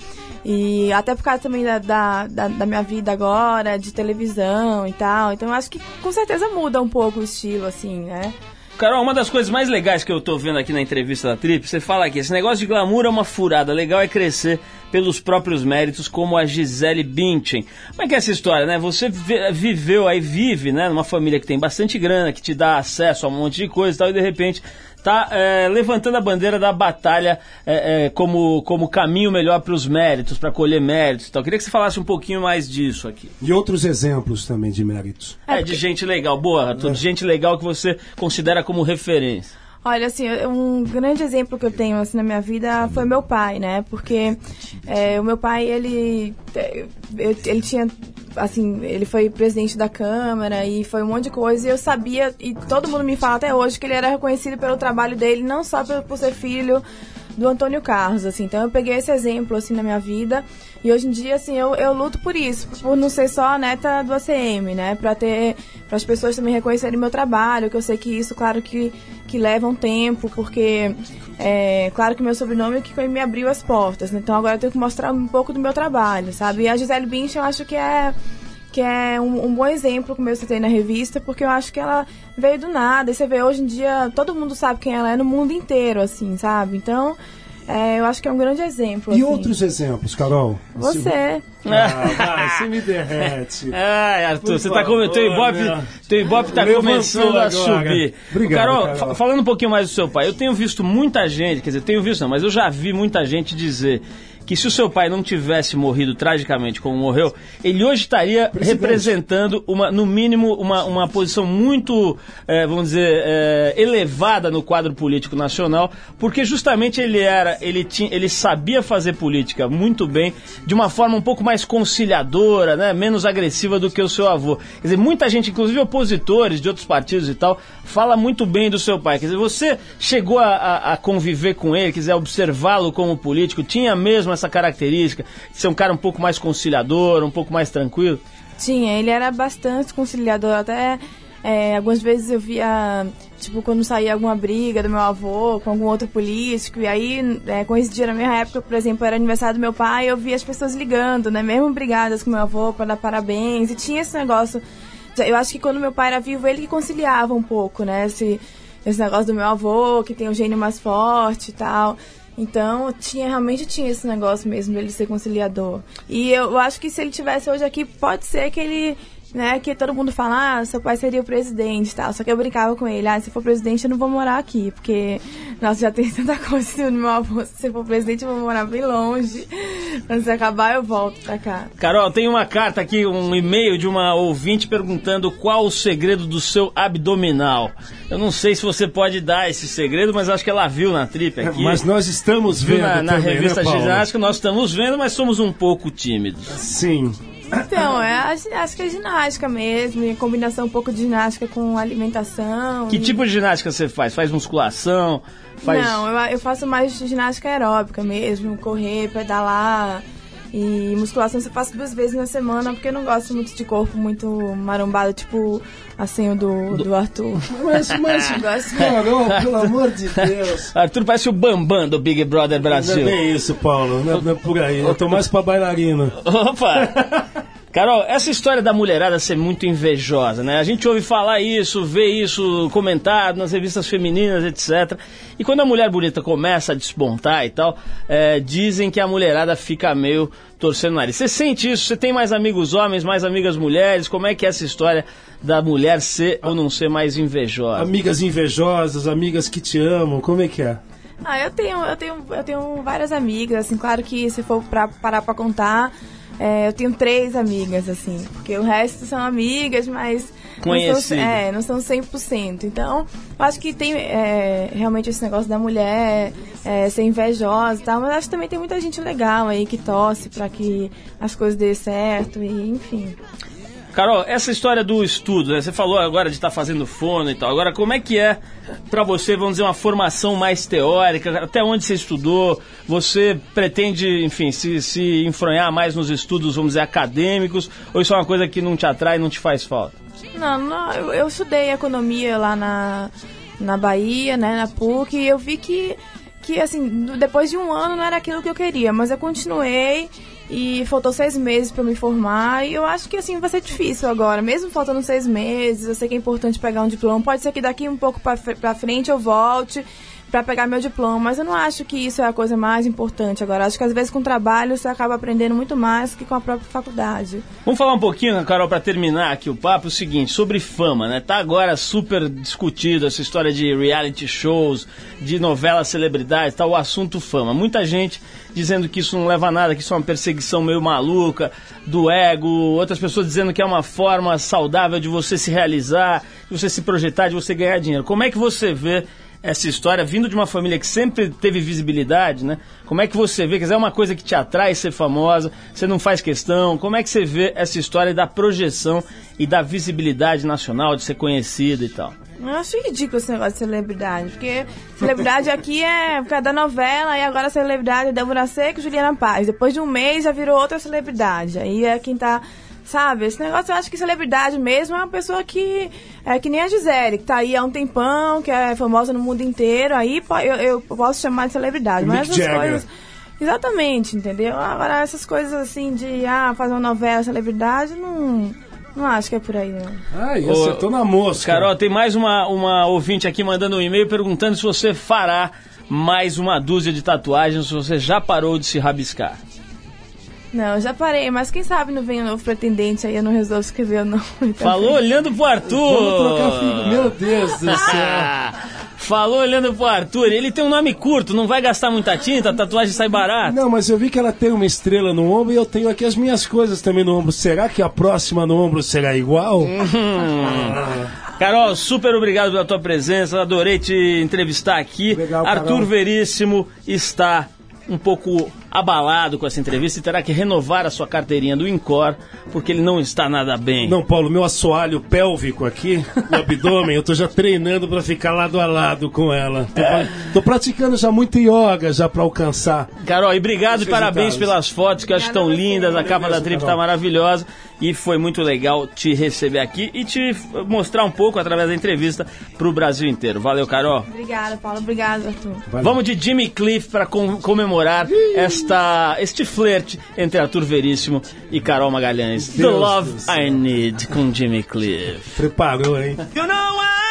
E até por causa também da, da, da, da minha vida agora, de televisão e tal. Então eu acho que com certeza muda um pouco o estilo, assim, né? Carol, uma das coisas mais legais que eu tô vendo aqui na entrevista da Trip, você fala aqui, esse negócio de glamour é uma furada, legal é crescer pelos próprios méritos, como a Gisele Bündchen. Como é que é essa história, né? Você vi- viveu aí, vive, né, numa família que tem bastante grana, que te dá acesso a um monte de coisa e tal, e de repente tá é, levantando a bandeira da batalha é, é, como, como caminho melhor para os méritos, para colher méritos e tal. Queria que você falasse um pouquinho mais disso aqui. E outros exemplos também de méritos. É, de gente legal, boa, Arthur, de gente legal que você considera como referência. Olha, assim, um grande exemplo que eu tenho assim, na minha vida foi meu pai, né? Porque é, o meu pai, ele, é, ele tinha, assim, ele foi presidente da Câmara e foi um monte de coisa. E eu sabia, e todo mundo me fala até hoje, que ele era reconhecido pelo trabalho dele, não só por, por ser filho do Antônio Carlos, assim. Então eu peguei esse exemplo, assim, na minha vida. E hoje em dia, assim, eu, eu luto por isso, por não ser só a neta do ACM, né? Pra ter, para as pessoas também reconhecerem meu trabalho, que eu sei que isso, claro que, que leva um tempo, porque é claro que meu sobrenome é que me abriu as portas, né? Então agora eu tenho que mostrar um pouco do meu trabalho, sabe? E a Gisele Bündchen, eu acho que é que é um, um bom exemplo, como eu citei na revista, porque eu acho que ela veio do nada. E você vê, hoje em dia, todo mundo sabe quem ela é no mundo inteiro, assim, sabe? Então, é, eu acho que é um grande exemplo. E assim. outros exemplos, Carol? Você. Ah, vai, você me derrete. Ai, Arthur, Por você tá com... favor, teu Ibope, meu. teu Ibope tá Levantando começando a subir. Obrigado, Carol, Carol. fa- falando um pouquinho mais do seu pai, eu tenho visto muita gente, quer dizer, tenho visto não, mas eu já vi muita gente dizer que se o seu pai não tivesse morrido tragicamente como morreu, ele hoje estaria Presidente. representando, uma, no mínimo, uma, uma posição muito, eh, vamos dizer, eh, elevada no quadro político nacional, porque justamente ele era, ele, tinha, ele sabia fazer política muito bem, de uma forma um pouco mais conciliadora, né, menos agressiva do que o seu avô. Quer dizer, muita gente, inclusive opositores de outros partidos e tal, fala muito bem do seu pai. Quer dizer, você chegou a, a- a conviver com ele, quiser observá-lo como político, tinha mesmo essa característica de ser um cara um pouco mais conciliador, um pouco mais tranquilo? Tinha, ele era bastante conciliador, até é, algumas vezes eu via, tipo, quando saía alguma briga do meu avô com algum outro político, e aí é, coincidia na minha época, por exemplo, era aniversário do meu pai, eu via as pessoas ligando, né, mesmo brigadas com meu avô para dar parabéns, e tinha esse negócio, eu acho que quando meu pai era vivo, ele que conciliava um pouco, né, esse, esse negócio do meu avô, que tem o gênio mais forte e tal. Então, tinha, realmente tinha esse negócio mesmo dele ser conciliador. E eu acho que se ele tivesse hoje aqui, pode ser que ele, né, que todo mundo fala, ah, seu pai seria o presidente e tal. Só que eu brincava com ele, ah, se for presidente eu não vou morar aqui, porque, nossa, já tem tanta coisa no meu avô, se for presidente eu vou morar bem longe. Quando se acabar eu volto pra cá. Carol, tem uma carta aqui, um e-mail de uma ouvinte perguntando qual o segredo do seu abdominal. Eu não sei se você pode dar esse segredo, mas acho que ela viu na trip aqui. Mas nós estamos vendo na, na também, revista né, ginástica, nós estamos vendo, mas somos um pouco tímidos. Sim. Então, é, acho que é ginástica mesmo, e combinação um pouco de ginástica com alimentação. Que e- tipo de ginástica você faz? Faz musculação? Faz... Não, eu, eu faço mais ginástica aeróbica mesmo, correr, pedalar. E musculação eu faço duas vezes na semana, porque eu não gosto muito de corpo muito marombado, tipo assim o do, do Arthur. Mas, mas, Gosto. Carol, pelo amor de Deus. Arthur parece o Bambam do Big Brother Não é Brasil. bem isso, Paulo. Não é, não é por aí. Eu tô mais pra bailarina. Opa! Carol, essa história da mulherada ser muito invejosa, né? A gente ouve falar isso, vê isso comentado nas revistas femininas, etc. E quando a mulher bonita começa a despontar e tal, é, dizem que a mulherada fica meio torcendo o nariz. Você sente isso? Você tem mais amigos homens, mais amigas mulheres? Como é que é essa história da mulher ser ou não ser mais invejosa? Amigas invejosas, amigas que te amam, como é que é? Ah, eu tenho, eu tenho, eu tenho várias amigas, assim, claro que se for pra parar pra contar, é, eu tenho três amigas, assim, porque o resto são amigas, mas não são, é, não são 100%. Então, eu acho que tem é, realmente esse negócio da mulher é, ser invejosa e tal, mas acho que também tem muita gente legal aí que torce pra que as coisas dêem certo e enfim. Carol, essa história do estudo, né? Você falou agora de estar fazendo fono e tal. Agora, como é que é pra você, vamos dizer, uma formação mais teórica? Até onde você estudou? Você pretende, enfim, se, se enfronhar mais nos estudos, vamos dizer, acadêmicos? Ou isso é uma coisa que não te atrai, não te faz falta? Não, não eu, eu estudei economia lá na, na Bahia, né, na PUC, e eu vi que, que, assim, depois de um ano não era aquilo que eu queria, mas eu continuei e faltou seis meses para me formar, e eu acho que, assim, vai ser difícil agora, mesmo faltando seis meses, eu sei que é importante pegar um diploma, pode ser que daqui um pouco pra frente eu volte para pegar meu diploma, mas eu não acho que isso é a coisa mais importante agora. Acho que às vezes com o trabalho você acaba aprendendo muito mais que com a própria faculdade. Vamos falar um pouquinho, Carol, pra terminar aqui o papo, o seguinte, sobre fama, né? Tá agora super discutido essa história de reality shows, de novelas celebridades, tá o assunto fama. Muita gente dizendo que isso não leva a nada, que isso é uma perseguição meio maluca, do ego, outras pessoas dizendo que é uma forma saudável de você se realizar, de você se projetar, de você ganhar dinheiro. Como é que você vê essa história vindo de uma família que sempre teve visibilidade, né? Como é que você vê? Quer dizer, é uma coisa que te atrai ser famosa, você não faz questão. Como é que você vê essa história da projeção e da visibilidade nacional, de ser conhecida e tal? Eu acho ridículo esse negócio de celebridade, porque celebridade aqui é por causa da novela, e agora a celebridade é Débora Seco e Juliana Paz. Depois de um mês já virou outra celebridade. Aí é quem tá. Sabe, esse negócio eu acho que celebridade mesmo é uma pessoa que é que nem a Gisele, que tá aí há um tempão, que é famosa no mundo inteiro, aí eu, eu posso chamar de celebridade. Mick Mas essas Jagger. coisas. Exatamente, entendeu? Agora essas coisas assim de ah, fazer uma novela, celebridade, não. Não acho que é por aí, não. Ai, Ô, acertou na mosca. Carol, tem mais uma, uma ouvinte aqui mandando um e-mail perguntando se você fará mais uma dúzia de tatuagens, se você já parou de se rabiscar. Não, eu já parei, mas quem sabe não vem um novo pretendente aí, eu não resolvo escrever o nome. Então, Falou olhando pro Arthur! Vamos trocar. Meu Deus do céu. Ah, Falou olhando pro Arthur, ele tem um nome curto, não vai gastar muita tinta, a tatuagem sai barata. Não, mas eu vi que ela tem uma estrela no ombro e eu tenho aqui as minhas coisas também no ombro. Será que a próxima no ombro será igual? Carol, super obrigado pela tua presença, adorei te entrevistar aqui. Legal, Arthur Carol. Veríssimo está um pouco abalado com essa entrevista e terá que renovar a sua carteirinha do Incor, porque ele não está nada bem. Não, Paulo, meu assoalho pélvico aqui, no abdômen, eu tô já treinando pra ficar lado a lado com ela. Tô, É. tô praticando já muito yoga já pra alcançar. Carol, e obrigado e parabéns resultados. pelas fotos que eu acho tão Obrigada a você. lindas. A capa da trip tá Carol. maravilhosa e foi muito legal te receber aqui e te mostrar um pouco através da entrevista pro Brasil inteiro. Valeu, Carol. Obrigada, Paulo. Obrigada, Arthur. Valeu. Vamos de Jimmy Cliff para comemorar esta, este flerte entre Arthur Veríssimo e Carol Magalhães. The Deus Love do céu. I Need com Jimmy Cliff. Preparou, hein? You know I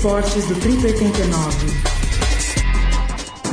esportes do Trip 89.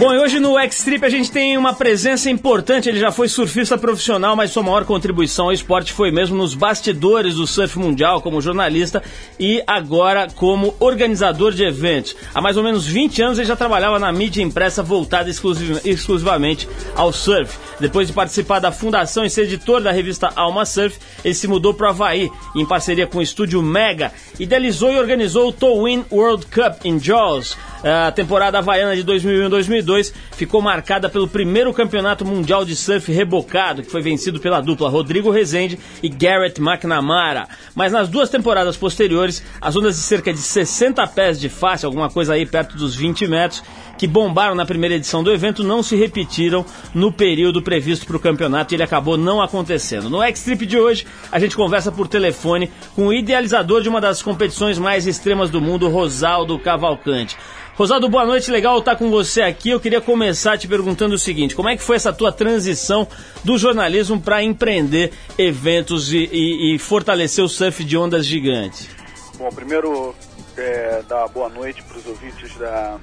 Bom, e hoje no X-Trip a gente tem uma presença importante. Ele já foi surfista profissional, mas sua maior contribuição ao esporte foi mesmo nos bastidores do surf mundial, como jornalista e agora como organizador de eventos. Há mais ou menos 20 anos ele já trabalhava na mídia impressa voltada exclusiv- exclusivamente ao surf. Depois de participar da fundação e ser editor da revista Alma Surf, ele se mudou para o Havaí, em parceria com o estúdio Mega, idealizou e organizou o Towin World Cup em Jaws. A temporada havaiana de 2001-2002 ficou marcada pelo primeiro campeonato mundial de surf rebocado, que foi vencido pela dupla Rodrigo Rezende e Garrett McNamara. Mas nas duas temporadas posteriores, as ondas de cerca de 60 pés de face, alguma coisa aí perto dos 20 metros, que bombaram na primeira edição do evento, não se repetiram no período previsto para o campeonato e ele acabou não acontecendo. No X-Trip de hoje, a gente conversa por telefone com o idealizador de uma das competições mais extremas do mundo, Rosaldo Cavalcante. Rosaldo, boa noite, legal estar com você aqui. Eu queria começar te perguntando o seguinte: como é que foi essa tua transição do jornalismo para empreender eventos e, e- e fortalecer o surf de ondas gigantes? Bom, primeiro, é, dar boa noite para os ouvintes da,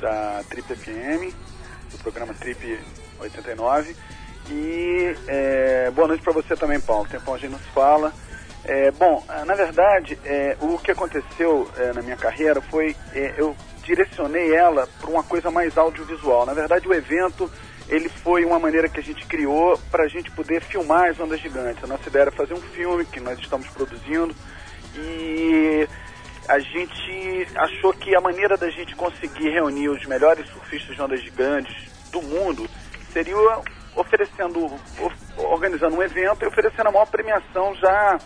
da Trip FM, do programa Trip 89. E é, boa noite para você também, Paulo. Tempão a gente não se fala. É, bom, na verdade, é, o que aconteceu é, na minha carreira foi é, eu direcionei ela para uma coisa mais audiovisual. Na verdade, o evento ele foi uma maneira que a gente criou para a gente poder filmar as ondas gigantes. A nossa ideia era fazer um filme que nós estamos produzindo e a gente achou que a maneira da gente conseguir reunir os melhores surfistas de ondas gigantes do mundo seria oferecendo, organizando um evento e oferecendo a maior premiação já,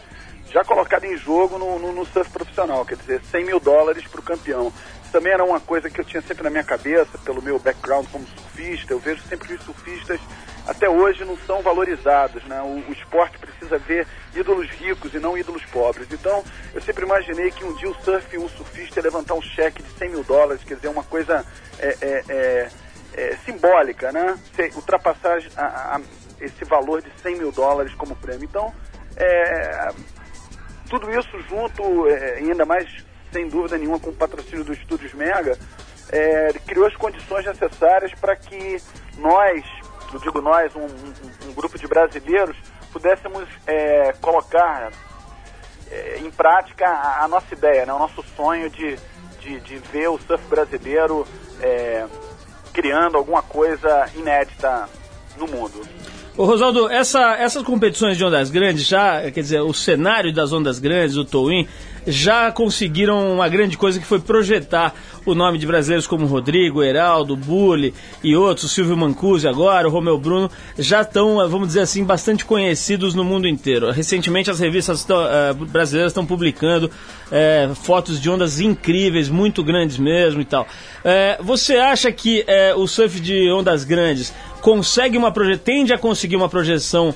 já colocada em jogo no, no- no surf profissional, quer dizer, 100 mil dólares para o campeão. Também era uma coisa que eu tinha sempre na minha cabeça, pelo meu background como surfista. Eu vejo sempre que os surfistas até hoje não são valorizados, né? O, o esporte precisa ver ídolos ricos e não ídolos pobres. Então, eu sempre imaginei que um dia o surf, um surfista ia levantar um cheque de 100 mil dólares, quer dizer, uma coisa é, é, é, é, simbólica, né? Se- ultrapassar a- a- esse valor de 100 mil dólares como prêmio. Então, é, tudo isso junto, é, ainda mais, sem dúvida nenhuma, com o patrocínio dos Estúdios Mega, é, criou as condições necessárias para que nós, eu digo nós, um, um- um grupo de brasileiros, pudéssemos é, colocar é, em prática a, a nossa ideia, né, o nosso sonho de, de, de ver o surf brasileiro é, criando alguma coisa inédita no mundo. Ô Rosaldo, essa- essas competições de ondas grandes já, quer dizer, o cenário das ondas grandes, o Towin, já conseguiram uma grande coisa que foi projetar o nome de brasileiros como Rodrigo, Heraldo, Bulli e outros, Silvio Mancusi agora, o Romeu Bruno, já estão, eh, vamos dizer assim, bastante conhecidos no mundo inteiro. Recentemente as revistas eh, brasileiras estão publicando eh, fotos de ondas incríveis, muito grandes mesmo e tal. Você acha que o surf de ondas grandes consegue uma proje tende a conseguir uma projeção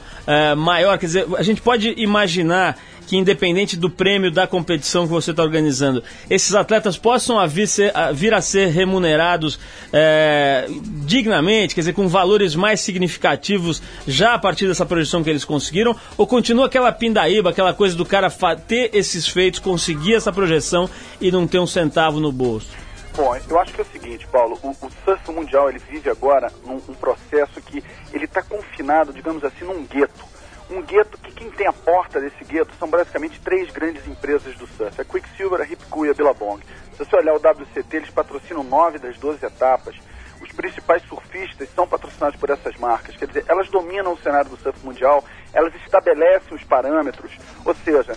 maior? Quer dizer, a gente pode imaginar que independente do prêmio da competição que você está organizando, esses atletas possam a vir, ser- a vir a ser remunerados eh, dignamente, quer dizer, com valores mais significativos já a partir dessa projeção que eles conseguiram, ou continua aquela pindaíba, aquela coisa do cara ter esses feitos, conseguir essa projeção e não ter um centavo no bolso? Bom, eu acho que é o seguinte, Paulo, o, o surf mundial ele vive agora num um processo que ele está confinado, digamos assim, num gueto. Um gueto que quem tem a porta desse gueto são basicamente três grandes empresas do surf, a Quicksilver, a Ripcool e a Billabong. Se você olhar o WCT, eles patrocinam nove das 12 etapas. Os principais surfistas são patrocinados por essas marcas. Quer dizer, elas dominam o cenário do surf mundial, elas estabelecem os parâmetros, ou seja,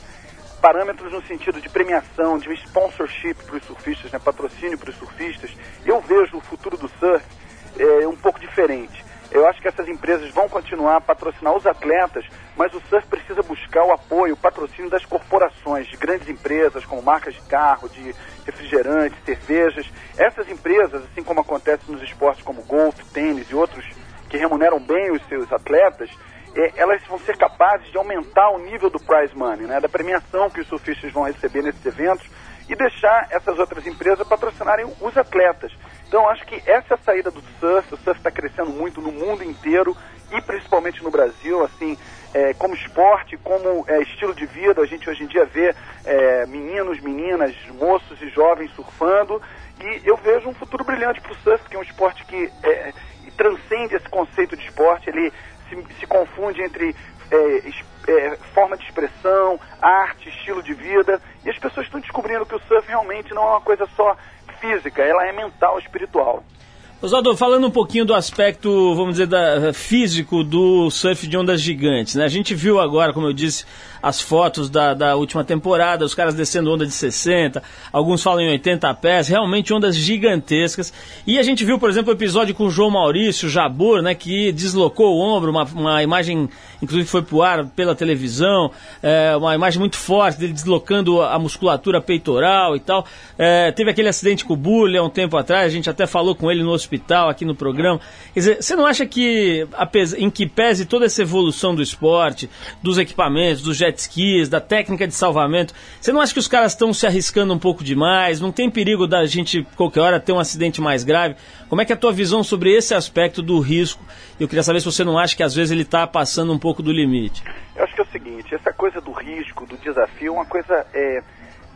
parâmetros no sentido de premiação, de sponsorship para os surfistas, né, patrocínio para os surfistas. Eu vejo o futuro do surf é, um pouco diferente. Eu acho que essas empresas vão continuar a patrocinar os atletas, mas o surf precisa buscar o apoio, o patrocínio das corporações, de grandes empresas como marcas de carro, de refrigerantes, cervejas. Essas empresas, assim como acontece nos esportes como golfe, tênis e outros que remuneram bem os seus atletas, eh, elas vão ser capazes de aumentar o nível do prize money, né, da premiação que os surfistas vão receber nesses eventos e deixar essas outras empresas patrocinarem os atletas. Então, acho que essa é a saída do surf. O surf está crescendo muito no mundo inteiro e principalmente no Brasil, assim, eh, como esporte, como eh, estilo de vida. A gente hoje em dia vê eh, meninos, meninas, moços e jovens surfando e eu vejo um futuro brilhante para o surf, que é um esporte que eh, transcende esse conceito de esporte. Ele se, se confunde entre é, é, forma de expressão, arte, estilo de vida. E as pessoas estão descobrindo que o surf realmente não é uma coisa só física, ela é mental, espiritual. Oswaldo, falando um pouquinho do aspecto, vamos dizer, da, físico do surf de ondas gigantes, né? A gente viu agora, como eu disse, as fotos da, da última temporada, os caras descendo onda de 60, alguns falam em 80 pés, realmente ondas gigantescas. E a gente viu, por exemplo, o episódio com o João Maurício Jabur, né? Que deslocou o ombro, uma, uma imagem, inclusive foi pro ar pela televisão, é, uma imagem muito forte dele deslocando a musculatura peitoral e tal. É, teve aquele acidente com o Bully há um tempo atrás, a gente até falou com ele no hospital aqui no programa. Quer dizer, você não acha que, em que pese toda essa evolução do esporte, dos equipamentos, dos jet skis, da técnica de salvamento, você não acha que os caras estão se arriscando um pouco demais? Não tem perigo da gente, qualquer hora, ter um acidente mais grave? Como é que é a tua visão sobre esse aspecto do risco? Eu queria saber se você não acha que às vezes ele está passando um pouco do limite. Eu acho que é o seguinte, essa coisa do risco, do desafio, é uma coisa é,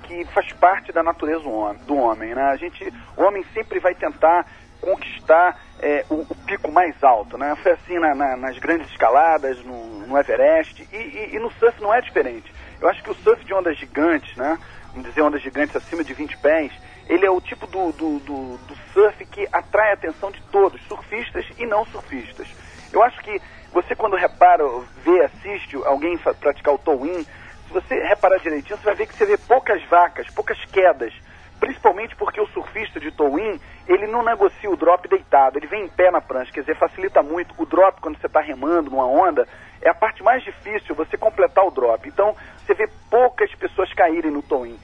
que faz parte da natureza do homem, né? A gente, o homem sempre vai tentar conquistar é, o, o pico mais alto, né? Foi assim na- na- nas grandes escaladas, no, no Everest, e, e- e no surf não é diferente. Eu acho que o surf de ondas gigantes, né? Vamos dizer ondas gigantes acima de 20 pés, ele é o tipo do, do, do, do surf que atrai a atenção de todos, surfistas e não surfistas. Eu acho que você quando repara, vê, assiste alguém praticar o tow-in, se você reparar direitinho, você vai ver que você vê poucas vacas, poucas quedas. Principalmente porque o surfista de tow-in, ele não negocia o drop deitado, ele vem em pé na prancha, quer dizer, facilita muito. O drop, quando você está remando numa onda, é a parte mais difícil, você completar o drop. Então, você vê poucas pessoas caírem no tow-in.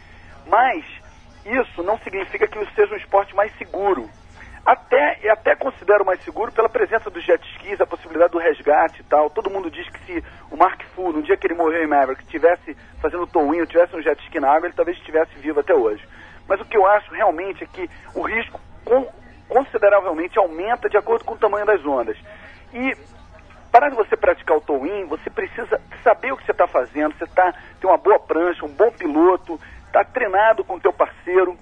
Mas, isso não significa que seja um esporte mais seguro. Até, até considero mais seguro pela presença dos jet skis, a possibilidade do resgate e tal. Todo mundo diz que se o Mark Fu, no dia que ele morreu em Maverick, estivesse fazendo tow-in ou tivesse um jet ski na água, ele talvez estivesse vivo até hoje. Mas o que eu acho realmente é que o risco consideravelmente aumenta de acordo com o tamanho das ondas. E para você praticar o tow-in, você precisa saber o que você está fazendo, você tá, tem uma boa prancha, um bom piloto, está treinado com o teu parceiro.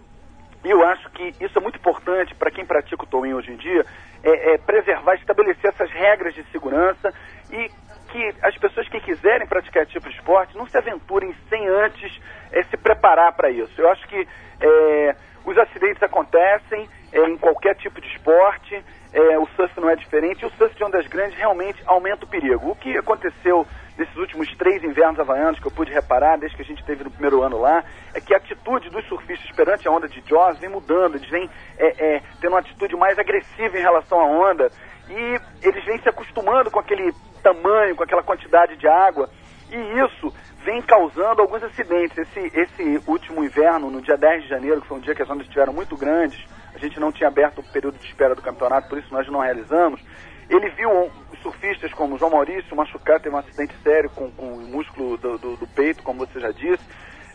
E eu acho que isso é muito importante para quem pratica o tow-in hoje em dia, é, é preservar, estabelecer essas regras de segurança e que as pessoas que quiserem praticar esse tipo de esporte não se aventurem sem antes é, se preparar para isso. Eu acho que é, os acidentes acontecem é, em qualquer tipo de esporte, é, o surf não é diferente, e o surf de ondas grandes realmente aumenta o perigo. O que aconteceu nesses últimos três invernos havaianos que eu pude reparar, desde que a gente teve no primeiro ano lá, é que a atitude dos surfistas perante a onda de Jaws vem mudando, eles vêm é, é, tendo uma atitude mais agressiva em relação à onda, e eles vêm se acostumando com aquele tamanho, com aquela quantidade de água, e isso vem causando alguns acidentes. Esse, esse último inverno, no dia 10 de janeiro, que foi um dia que as ondas estiveram muito grandes, a gente não tinha aberto o período de espera do campeonato, por isso nós não realizamos. Ele viu surfistas como João Maurício machucar, teve um acidente sério com, com o músculo do, do- do peito, como você já disse.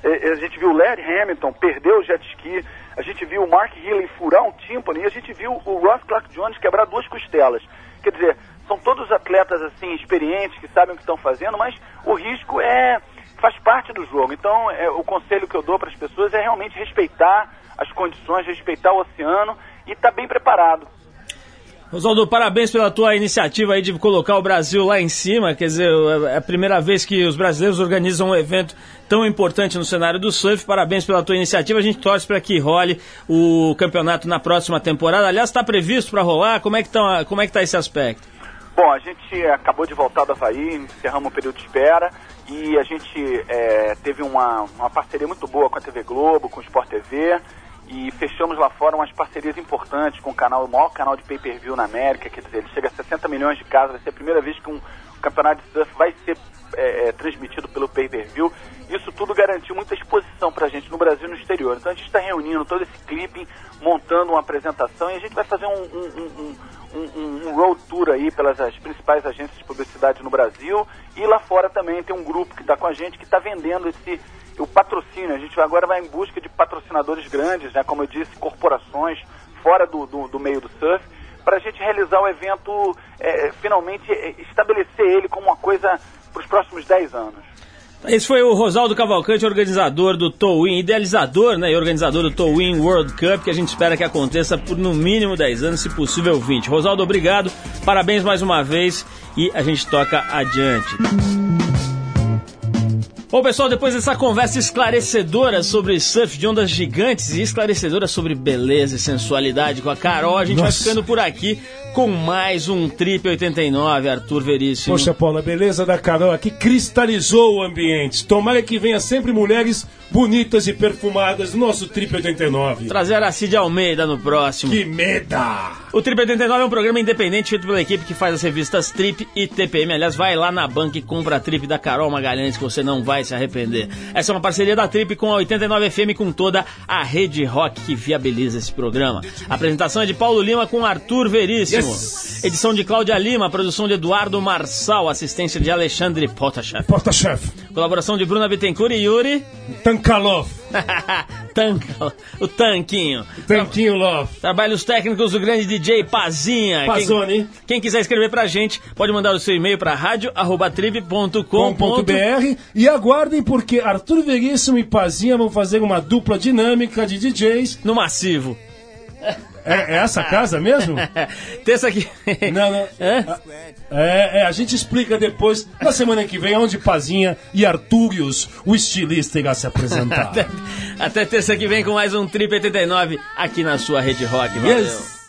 A gente viu o Larry Hamilton perder o jet ski, a gente viu o Mark Healy furar um tímpano e a gente viu o Ross Clark Jones quebrar duas costelas. Quer dizer, são todos atletas assim experientes que sabem o que estão fazendo, mas o risco é faz parte do jogo. Então, é, o conselho que eu dou para as pessoas é realmente respeitar as condições, respeitar o oceano e estar bem preparado. Oswaldo, parabéns pela tua iniciativa aí de colocar o Brasil lá em cima. Quer dizer, é a primeira vez que os brasileiros organizam um evento tão importante no cenário do surf. Parabéns pela tua iniciativa. A gente torce para que role o campeonato na próxima temporada. Aliás, está previsto para rolar? Como é que tá, como é que tá esse aspecto? Bom, a gente acabou de voltar do Havaí, encerramos o período de espera e a gente é, teve uma, uma parceria muito boa com a TV Globo, com o Sport TV e fechamos lá fora umas parcerias importantes com o canal, o maior canal de pay-per-view na América, quer dizer, ele chega a 60 milhões de casas, vai ser a primeira vez que um campeonato de surf vai ser é, é, transmitido pelo pay-per-view. Isso tudo garantiu muita exposição pra gente no Brasil e no exterior. Então a gente está reunindo todo esse clipe, montando uma apresentação e a gente vai fazer um, um, um, um, um- road tour aí pelas as principais agências de publicidade no Brasil e lá fora também tem um grupo que está com a gente que está vendendo esse o patrocínio. A gente agora vai em busca de patrocinadores grandes, né, como eu disse, corporações fora do, do, do meio do surf, para a gente realizar o evento, é, finalmente é, estabelecer ele como uma coisa para os próximos 10 anos. Esse foi o Rosaldo Cavalcante, organizador do Towin, idealizador né, e organizador do Towin World Cup, que a gente espera que aconteça por no mínimo 10 anos, se possível 20. Rosaldo, obrigado, parabéns mais uma vez e a gente toca adiante. Bom, pessoal, depois dessa conversa esclarecedora sobre surf de ondas gigantes e esclarecedora sobre beleza e sensualidade com a Carol, a gente vai Nossa. ficando por aqui com mais um Trip 89, Arthur Veríssimo. Poxa, Paulo, a beleza da Carol aqui cristalizou o ambiente. Tomara que venha sempre mulheres bonitas e perfumadas no nosso Trip 89. Trazer a Cid Almeida no próximo. Que meda! O Trip 89 é um programa independente feito pela equipe que faz as revistas Trip e TPM. Aliás, vai lá na banca e compra a Trip da Carol Magalhães que você não vai se arrepender. Essa é uma parceria da Trip com a 89 FM com toda a rede rock que viabiliza esse programa. A apresentação é de Paulo Lima com Arthur Veríssimo. Edição de Cláudia Lima, produção de Eduardo Marçal, assistência de Alexandre Potashev. Porta-chefe, Colaboração de Bruna Bittencourt e Yuri. Tankalov, Tanca, o Tanquinho. Tanquinho Love. Trabalhos técnicos do grande DJ Pazinha. Pazone. Quem, quem quiser escrever pra gente, pode mandar o seu e-mail pra rádio.trib.com.br. com.br e aguardem porque Arthur Veríssimo e Pazinha vão fazer uma dupla dinâmica de DJs No massivo. É, é essa casa mesmo? Terça que. Não, não. Hã? É, é, a gente explica depois, na semana que vem, onde Pazinha e Artúrios, o estilista, irá se apresentar. Até, até terça que vem com mais um Trip 89 aqui na sua Rede Rock. Valeu. Yes.